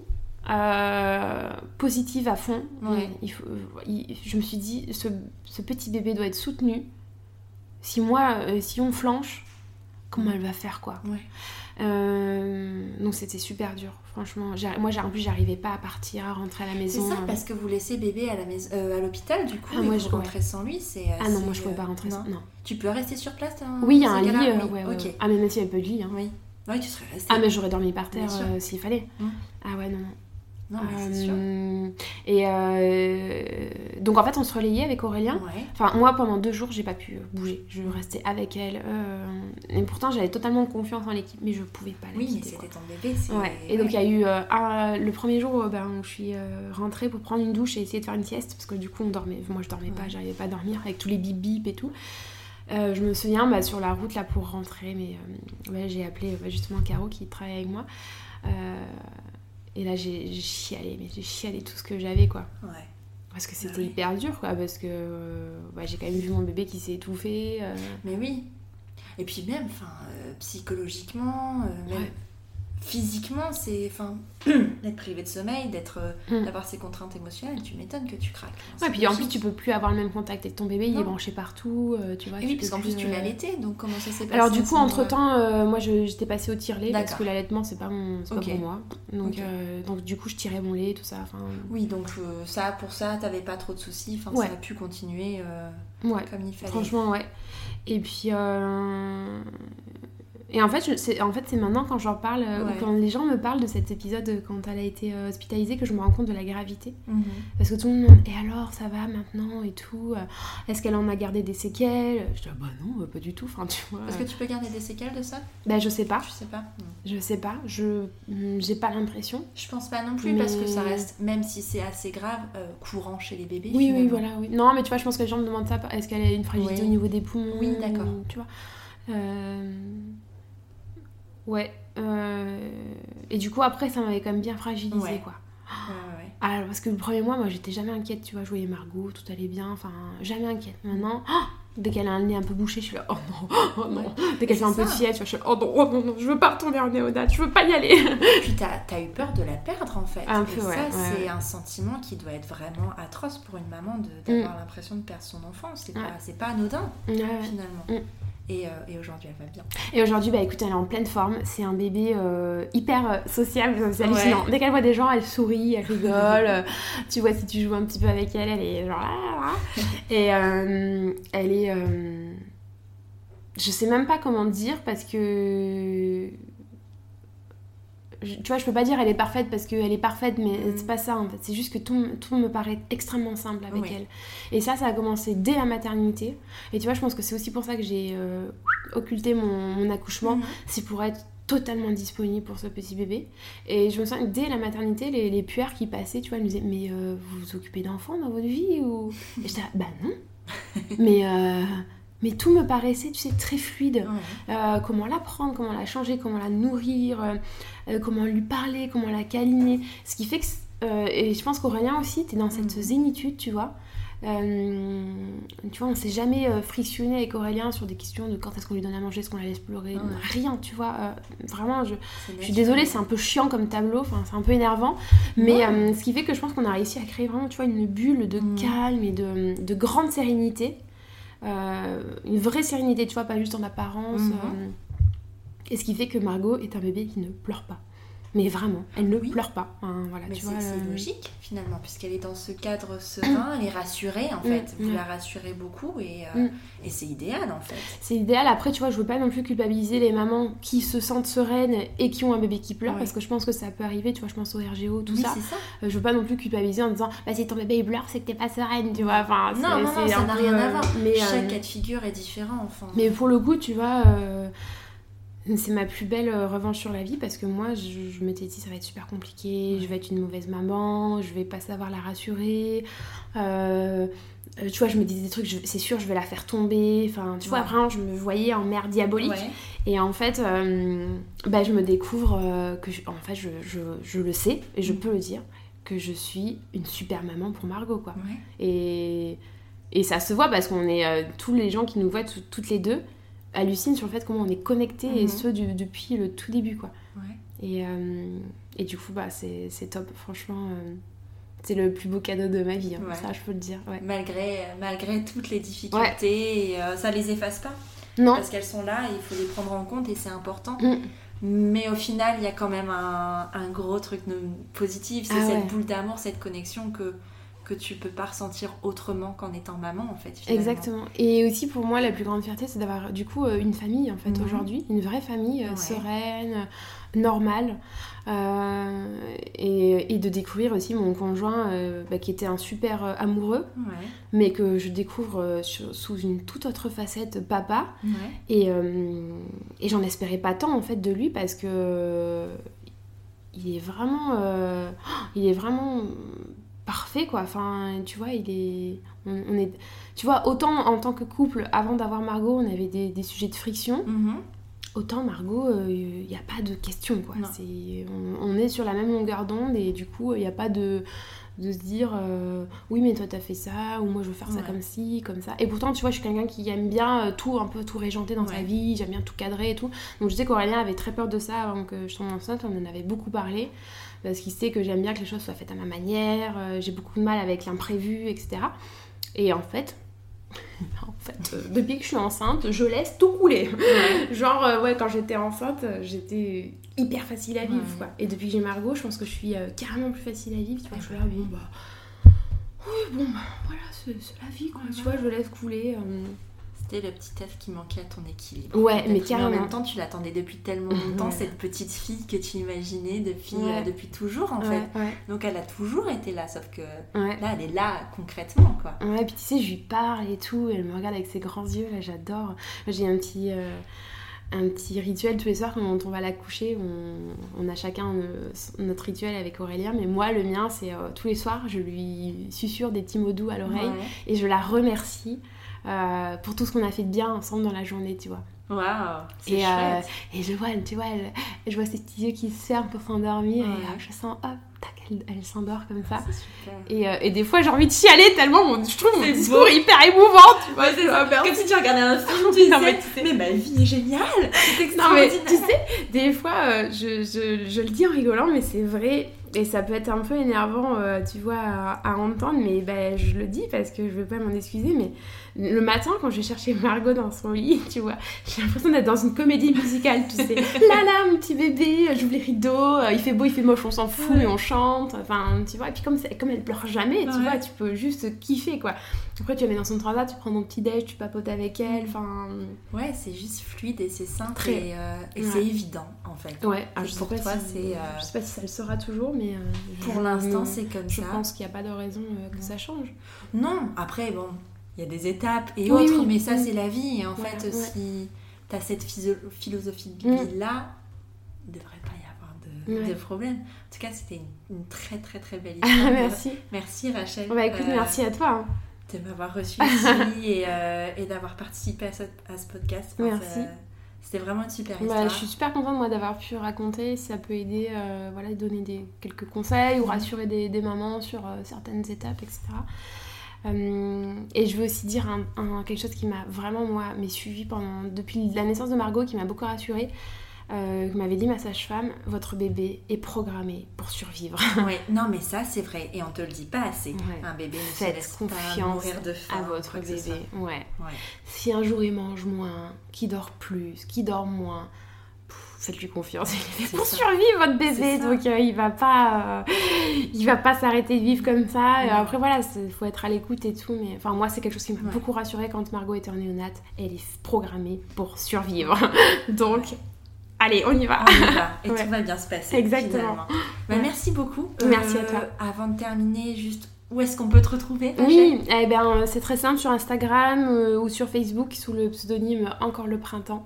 S2: euh, positive à fond,
S1: Ouais.
S2: il faut, il- je me suis dit, ce, ce petit bébé doit être soutenu. Si moi, euh, si on flanche, comment elle va faire quoi
S1: Ouais.
S2: Euh, Donc c'était super dur, franchement. Moi, j'ai- en plus, j'arrivais pas à partir, à rentrer à la
S1: C'est
S2: maison.
S1: ça,
S2: euh.
S1: parce que vous laissez bébé à la maison, euh, à l'hôpital du coup,
S2: Ah,
S1: et
S2: moi,
S1: vous
S2: je-
S1: rentrez sans lui, c'est.
S2: Ah non,
S1: c'est,
S2: moi je pouvais
S1: euh,
S2: pas rentrer.
S1: non.
S2: Non.
S1: Tu peux rester sur place dans
S2: Oui, il y a un lit. euh,
S1: Oui,
S2: ouais, ouais. Ah, mais même s'il y avait peu de lit. hein.
S1: Oui. Tu serais resté.
S2: Ah, mais j'aurais dormi par terre euh, s'il fallait.
S1: Mm.
S2: Ah ouais, non, non.
S1: Non, mais c'est sûr.
S2: Euh, Et euh, donc en fait, on se relayait avec Aurélien.
S1: Ouais.
S2: Enfin, moi, pendant deux jours, j'ai pas pu bouger. Je restais avec elle. euh, Et pourtant, j'avais totalement confiance en l'équipe, mais je pouvais pas la
S1: Oui,
S2: quitter,
S1: c'était ton bébé.
S2: Ouais. Et donc il y a eu un- le premier jour ben, où je suis rentrée pour prendre une douche et essayer de faire une sieste parce que du coup on dormait. Moi je dormais pas, j'arrivais pas à dormir avec tous les bip bip et tout. Euh, je me souviens bah, sur la route là pour rentrer, mais euh, ouais, j'ai appelé euh, justement Caro qui travaille avec moi. Euh, et là j'ai chialé, mais j'ai chialé tout ce que j'avais quoi.
S1: Ouais.
S2: Parce que c'était
S1: Ah ouais.
S2: hyper dur quoi, parce que euh, ouais, j'ai quand même vu mon bébé qui s'est étouffé. euh,
S1: Mais oui. Et puis même, enfin, euh, psychologiquement, même. Physiquement, c'est, enfin, d'être privé de sommeil, d'être, euh,
S2: Mm.
S1: d'avoir ces contraintes émotionnelles, tu m'étonnes que tu craques. Enfin,
S2: Ouais, puis en plus tu peux plus avoir le même contact avec ton bébé, il est branché partout, euh, tu vois.
S1: Et oui, parce qu'en plus tu
S2: euh,
S1: l'allaitais, donc comment ça s'est passé
S2: Alors du coup, entre temps, moi j'étais passée au tire-lait parce que l'allaitement c'est pas mon, c'est pas pour moi. Donc, euh, donc du coup, je tirais mon lait, tout ça.
S1: Oui, donc euh, ça, pour ça, t'avais pas trop de soucis, enfin,
S2: Ouais.
S1: ça a pu continuer euh,
S2: ouais.
S1: comme il fallait.
S2: Franchement, ouais. Et puis, euh, et en fait, c'est en fait maintenant quand j'en parle, euh,
S1: Ouais.
S2: quand les gens me parlent de cet épisode euh, quand elle a été euh, hospitalisée, que je me rends compte de la gravité.
S1: Mhm.
S2: Parce que tout le monde me demande, et alors, ça va maintenant et tout Est-ce qu'elle en a gardé des séquelles? Je dis, ah bah non, pas du tout. Enfin, tu vois.
S1: Est-ce que tu peux garder des séquelles de ça?
S2: Bah, je sais pas.
S1: Je sais pas. Non.
S2: Je sais pas. Je, j'ai pas l'impression.
S1: Je pense pas non plus parce que ça reste, même si c'est assez grave, euh, courant chez les bébés.
S2: Oui, oui, voilà, oui. Non, mais tu vois, je pense que les gens me demandent ça. Est-ce qu'elle a une fragilité
S1: Oui.
S2: au niveau des poumons
S1: Oui, d'accord.
S2: Tu vois Euh, Ouais. euh, Et du coup, après, ça m'avait quand même bien fragilisé,
S1: Ouais.
S2: quoi.
S1: Ouais, ouais, ouais.
S2: Ah, parce que le premier mois, moi, j'étais jamais inquiète, tu vois. Je voyais Margot, tout allait bien, enfin, jamais inquiète. Maintenant, oh, dès qu'elle a un nez un peu bouché, je suis là, oh non, oh non. Dès qu'elle fait un peu fièvre, je suis là, oh non, oh non, non, je veux pas retourner en néonate, je veux pas y aller.
S1: Puis t'as as eu peur de la perdre en fait.
S2: Un
S1: Et
S2: peu,
S1: ça,
S2: ouais,
S1: c'est
S2: ouais.
S1: un sentiment qui doit être vraiment atroce pour une maman d'avoir l'impression de perdre son enfant. C'est
S2: Ouais.
S1: pas, pas anodin finalement.
S2: Mm.
S1: Et, euh, et aujourd'hui, elle va bien.
S2: Et aujourd'hui, bah écoute, elle est en pleine forme. C'est un bébé euh, hyper euh, sociable, c'est hallucinant.
S1: Ouais.
S2: Dès qu'elle voit des gens, elle sourit, elle rigole. tu vois, si tu joues un petit peu avec elle, elle est genre là, là, là. Et euh, elle est. je sais même pas comment dire parce que. Je- tu vois, je peux pas dire elle est parfaite parce qu'elle est parfaite, mais
S1: Mm.
S2: c'est pas ça en fait. C'est juste que tout, tout me paraît extrêmement simple avec
S1: Oui.
S2: elle. Et ça, ça a commencé dès la maternité. Et tu vois, je pense que c'est aussi pour ça que j'ai euh, occulté mon, mon accouchement.
S1: Mhm.
S2: C'est pour être totalement disponible pour ce petit bébé. Et je me sens que dès la maternité, les, les puères qui passaient, tu vois, elles me disaient Mais euh, vous vous occupez d'enfants dans votre vie ou... Et j'étais Bah non. mais, euh, mais tout me paraissait, tu sais, très fluide.
S1: Ouais.
S2: Euh, comment la prendre, comment la changer, comment la nourrir, euh, comment lui parler, comment la câliner. Ce qui fait que, euh, et je pense qu'Aurélien aussi, t'es dans cette
S1: Mhm.
S2: zénitude, tu vois. Euh, tu vois, on s'est jamais frictionné avec Aurélien sur des questions de quand est-ce qu'on lui donne à manger, est-ce qu'on la laisse pleurer, rien, tu vois. Euh, vraiment, je, je suis désolée, c'est un peu chiant comme tableau, enfin, c'est un peu énervant. Mais ce qui fait que je pense qu'on a réussi à créer vraiment, tu vois, une bulle de mm. calme et de, de grande sérénité. une vraie sérénité, tu vois, pas juste en apparence. Mm-hmm. Et ce qui fait que Margot est un bébé qui ne pleure pas. Mais vraiment, elle ne pleure pas. voilà,
S1: c'est euh, logique finalement, puisqu'elle est dans ce cadre serein, elle est rassurée en fait. Vous la rassurez beaucoup et, euh, et c'est idéal en fait.
S2: C'est idéal. Après, tu vois, je veux pas non plus culpabiliser les mamans qui se sentent sereines et qui ont un bébé qui pleure, parce que je pense que ça peut arriver. Tu vois, je pense au RGO, tout ça. ça. Euh, je veux pas non plus culpabiliser en disant, bah si ton bébé il pleure, c'est que t'es pas sereine, tu vois. Enfin,
S1: non, non, non, ça n'a rien à voir. Mais, Chaque cas de figure est différent. Enfin.
S2: Mais pour le coup, tu vois c'est ma plus belle euh, revanche sur la vie parce que moi, je, m'étais dit ça va être super compliqué, je vais être une mauvaise maman, je vais pas savoir la rassurer. Euh, euh, tu vois, je me disais des trucs, c'est sûr, je vais la faire tomber. Enfin, tu vois, vraiment, je me voyais en mère diabolique. Et en fait, bah, je me découvre que, en fait, je, je, le sais et je mm. peux le dire que je suis une super maman pour Margot, quoi. Et, et ça se voit parce qu'on est tous les gens qui nous voient toutes les deux hallucine sur le fait comment on est connecté et mhm. ce depuis le tout début quoi. Et, euh, et, du coup bah c'est top. Franchement euh, c'est le plus beau cadeau de ma vie hein. ça je peux le dire
S1: malgré malgré toutes les difficultés euh, ça les efface pas.
S2: Non.
S1: Parce qu'elles sont là et il faut les prendre en compte et c'est important. Mm. mais au final il y a quand même un, un gros truc positif c'est ah cette boule d'amour cette connexion que que tu peux pas ressentir autrement qu'en étant maman en fait.
S2: Exactement. Et aussi pour moi la plus grande fierté c'est d'avoir du coup euh, une famille en fait mhm. aujourd'hui, une vraie famille euh, sereine, euh, normale. et, de découvrir aussi mon conjoint bah, qui était un super amoureux, mais que je découvre sous une toute autre facette papa. Et, et j'en espérais pas tant en fait de lui parce que il est vraiment, il est vraiment parfait quoi. Enfin tu vois il est on, est tu vois autant en tant que couple avant d'avoir Margot on avait des, sujets de friction mhm. autant Margot il euh, n'y a pas de question quoi. C'est on, est sur la même longueur d'onde et du coup il n'y a pas de de se dire euh, oui mais toi t'as fait ça ou moi je veux faire ça comme ci comme ça. Et pourtant tu vois je suis quelqu'un qui aime bien euh, tout un peu tout régenter dans sa vie j'aime bien tout cadrer et tout. Donc je sais qu'Aurélien avait très peur de ça avant que je tombe enceinte on en avait beaucoup parlé parce qu'il sait que j'aime bien que les choses soient faites à ma manière, euh, j'ai beaucoup de mal avec l'imprévu, etc. Et en fait, en fait, euh, depuis que je suis enceinte, je laisse tout couler. Genre, euh, ouais, quand j'étais enceinte, j'étais hyper facile à vivre, quoi. Et depuis que j'ai Margot, je pense que je suis carrément plus facile à vivre. Tu vois, je suis là, bon, bah... Oui, bon, bah, voilà, c'est la vie, quoi. Tu vois, je laisse couler.
S1: C'était le petit œuf qui manquait à ton équilibre.
S2: Ouais, mais carrément.
S1: en même temps, tu l'attendais depuis tellement longtemps, cette petite fille que tu imaginais depuis, euh, depuis toujours, en fait. Donc, elle a toujours été là, sauf que là, elle est là concrètement, quoi.
S2: Ouais, puis tu sais, je lui parle et tout, elle me regarde avec ses grands yeux, là, j'adore. J'ai un petit. Euh, un petit rituel tous les soirs quand on va la coucher. On, a chacun euh, notre rituel avec Aurélien, mais moi, le mien, c'est tous les soirs, je lui susurre des petits mots doux à l'oreille et je la remercie euh, pour tout ce qu'on a fait de bien ensemble dans la journée, tu vois.
S1: Waouh
S2: et, euh, et je vois, tu vois, elle, je vois ses petits yeux qui se ferment pour s'endormir et euh, je sens, hop, tac, elle, elle s'endort comme ça. Et, et, des fois, j'ai envie de chialer tellement mon, je trouve mon discours hyper émouvant, tu vois.
S1: C'est Comme si tu regardais un film, tu sais, mais, ma vie est géniale.
S2: Non mais tu sais, des fois, je, je, je le dis en rigolant, mais c'est vrai, et ça peut être un peu énervant, tu vois, à, entendre, mais ben, je le dis parce que je veux pas m'en excuser, mais le matin, quand je vais chercher Margot dans son lit, tu vois, j'ai l'impression d'être dans une comédie musicale, tu sais. là là, mon petit bébé, j'ouvre les rideaux, il fait beau, il fait moche, on s'en fout, et on chante. Enfin, tu vois, et puis comme, comme elle pleure jamais, tu vois, tu peux juste kiffer, quoi. Après, tu la mets dans son travail, tu prends ton petit déj, tu papotes avec elle, enfin...
S1: Ouais, c'est juste fluide et c'est simple et, euh, c'est évident, en fait.
S2: Ouais, je, sais pas si, euh, je sais pas si ça le sera toujours, mais... Euh,
S1: pour l'instant, c'est comme
S2: ça.
S1: Je
S2: pense qu'il n'y a pas de raison que ça change.
S1: Non, après, bon il y a des étapes et autres, mais ça, c'est la vie. Et en fait, si tu as cette philosophie de mm. vie-là, il ne devrait pas y avoir de, de, problème. En tout cas, c'était une, très, très, très belle histoire.
S2: merci.
S1: Merci, Rachel.
S2: Bah, écoute, euh, merci à toi. Hein.
S1: De m'avoir reçu ici et, euh, et d'avoir participé à ce, à ce podcast.
S2: Merci.
S1: c'était vraiment une super bah,
S2: histoire. je suis super contente moi d'avoir pu raconter. Ça peut aider, euh, voilà, donner des, quelques conseils ou mm. rassurer des, des mamans sur certaines étapes, etc. et je veux aussi dire quelque chose qui m'a vraiment, moi, suivi pendant, depuis la naissance de Margot, qui m'a beaucoup rassurée euh, m'avait dit ma sage-femme, votre bébé est programmé pour survivre.
S1: non mais ça c'est vrai et on te le dit pas assez. Un bébé ne
S2: Faites laisse confiance mourir de faim, à votre bébé. Ouais. Si un jour il mange moins, qui dort plus, qui dort moins, faites-lui confiance. Il est pour survivre votre bébé, donc euh, il va pas, euh, il va pas s'arrêter de vivre comme ça. Et après voilà, il faut être à l'écoute et tout. Mais enfin moi c'est quelque chose qui m'a beaucoup rassurée quand Margot était en néonate. Elle est programmée pour survivre. donc allez, on y va.
S1: On y va. Et tout va bien se passer.
S2: Exactement.
S1: Bah, merci beaucoup.
S2: Merci à toi.
S1: Euh, avant de terminer, juste où est-ce qu'on peut te retrouver
S2: Oui, eh ben, c'est très simple sur Instagram euh, ou sur Facebook sous le pseudonyme Encore le printemps.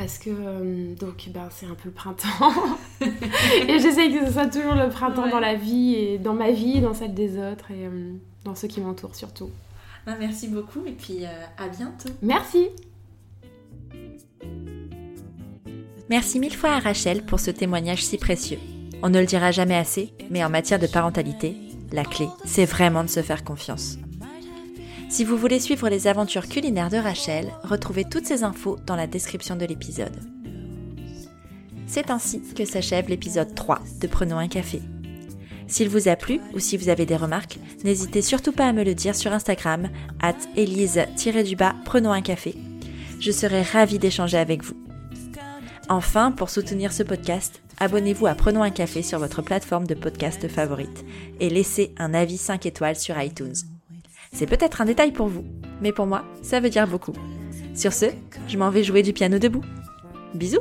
S2: Parce que euh, donc ben, c'est un peu le printemps. et j'essaie que ce soit toujours le printemps dans la vie et dans ma vie, dans celle des autres et dans ceux qui m'entourent surtout.
S1: Bah, merci beaucoup et puis à bientôt.
S2: Merci.
S1: Merci mille fois à Rachel pour ce témoignage si précieux. On ne le dira jamais assez, mais en matière de parentalité, la clé, c'est vraiment de se faire confiance. Si vous voulez suivre les aventures culinaires de Rachel, retrouvez toutes ces infos dans la description de l'épisode. C'est ainsi que s'achève l'épisode 3 de Prenons un café. S'il vous a plu ou si vous avez des remarques, n'hésitez surtout pas à me le dire sur Instagram, at Elise-du-bas Prenons un café. Je serai ravie d'échanger avec vous. Enfin, pour soutenir ce podcast, abonnez-vous à Prenons un café sur votre plateforme de podcast favorite et laissez un avis 5 étoiles sur iTunes. C'est peut-être un détail pour vous, mais pour moi, ça veut dire beaucoup. Sur ce, je m'en vais jouer du piano debout. Bisous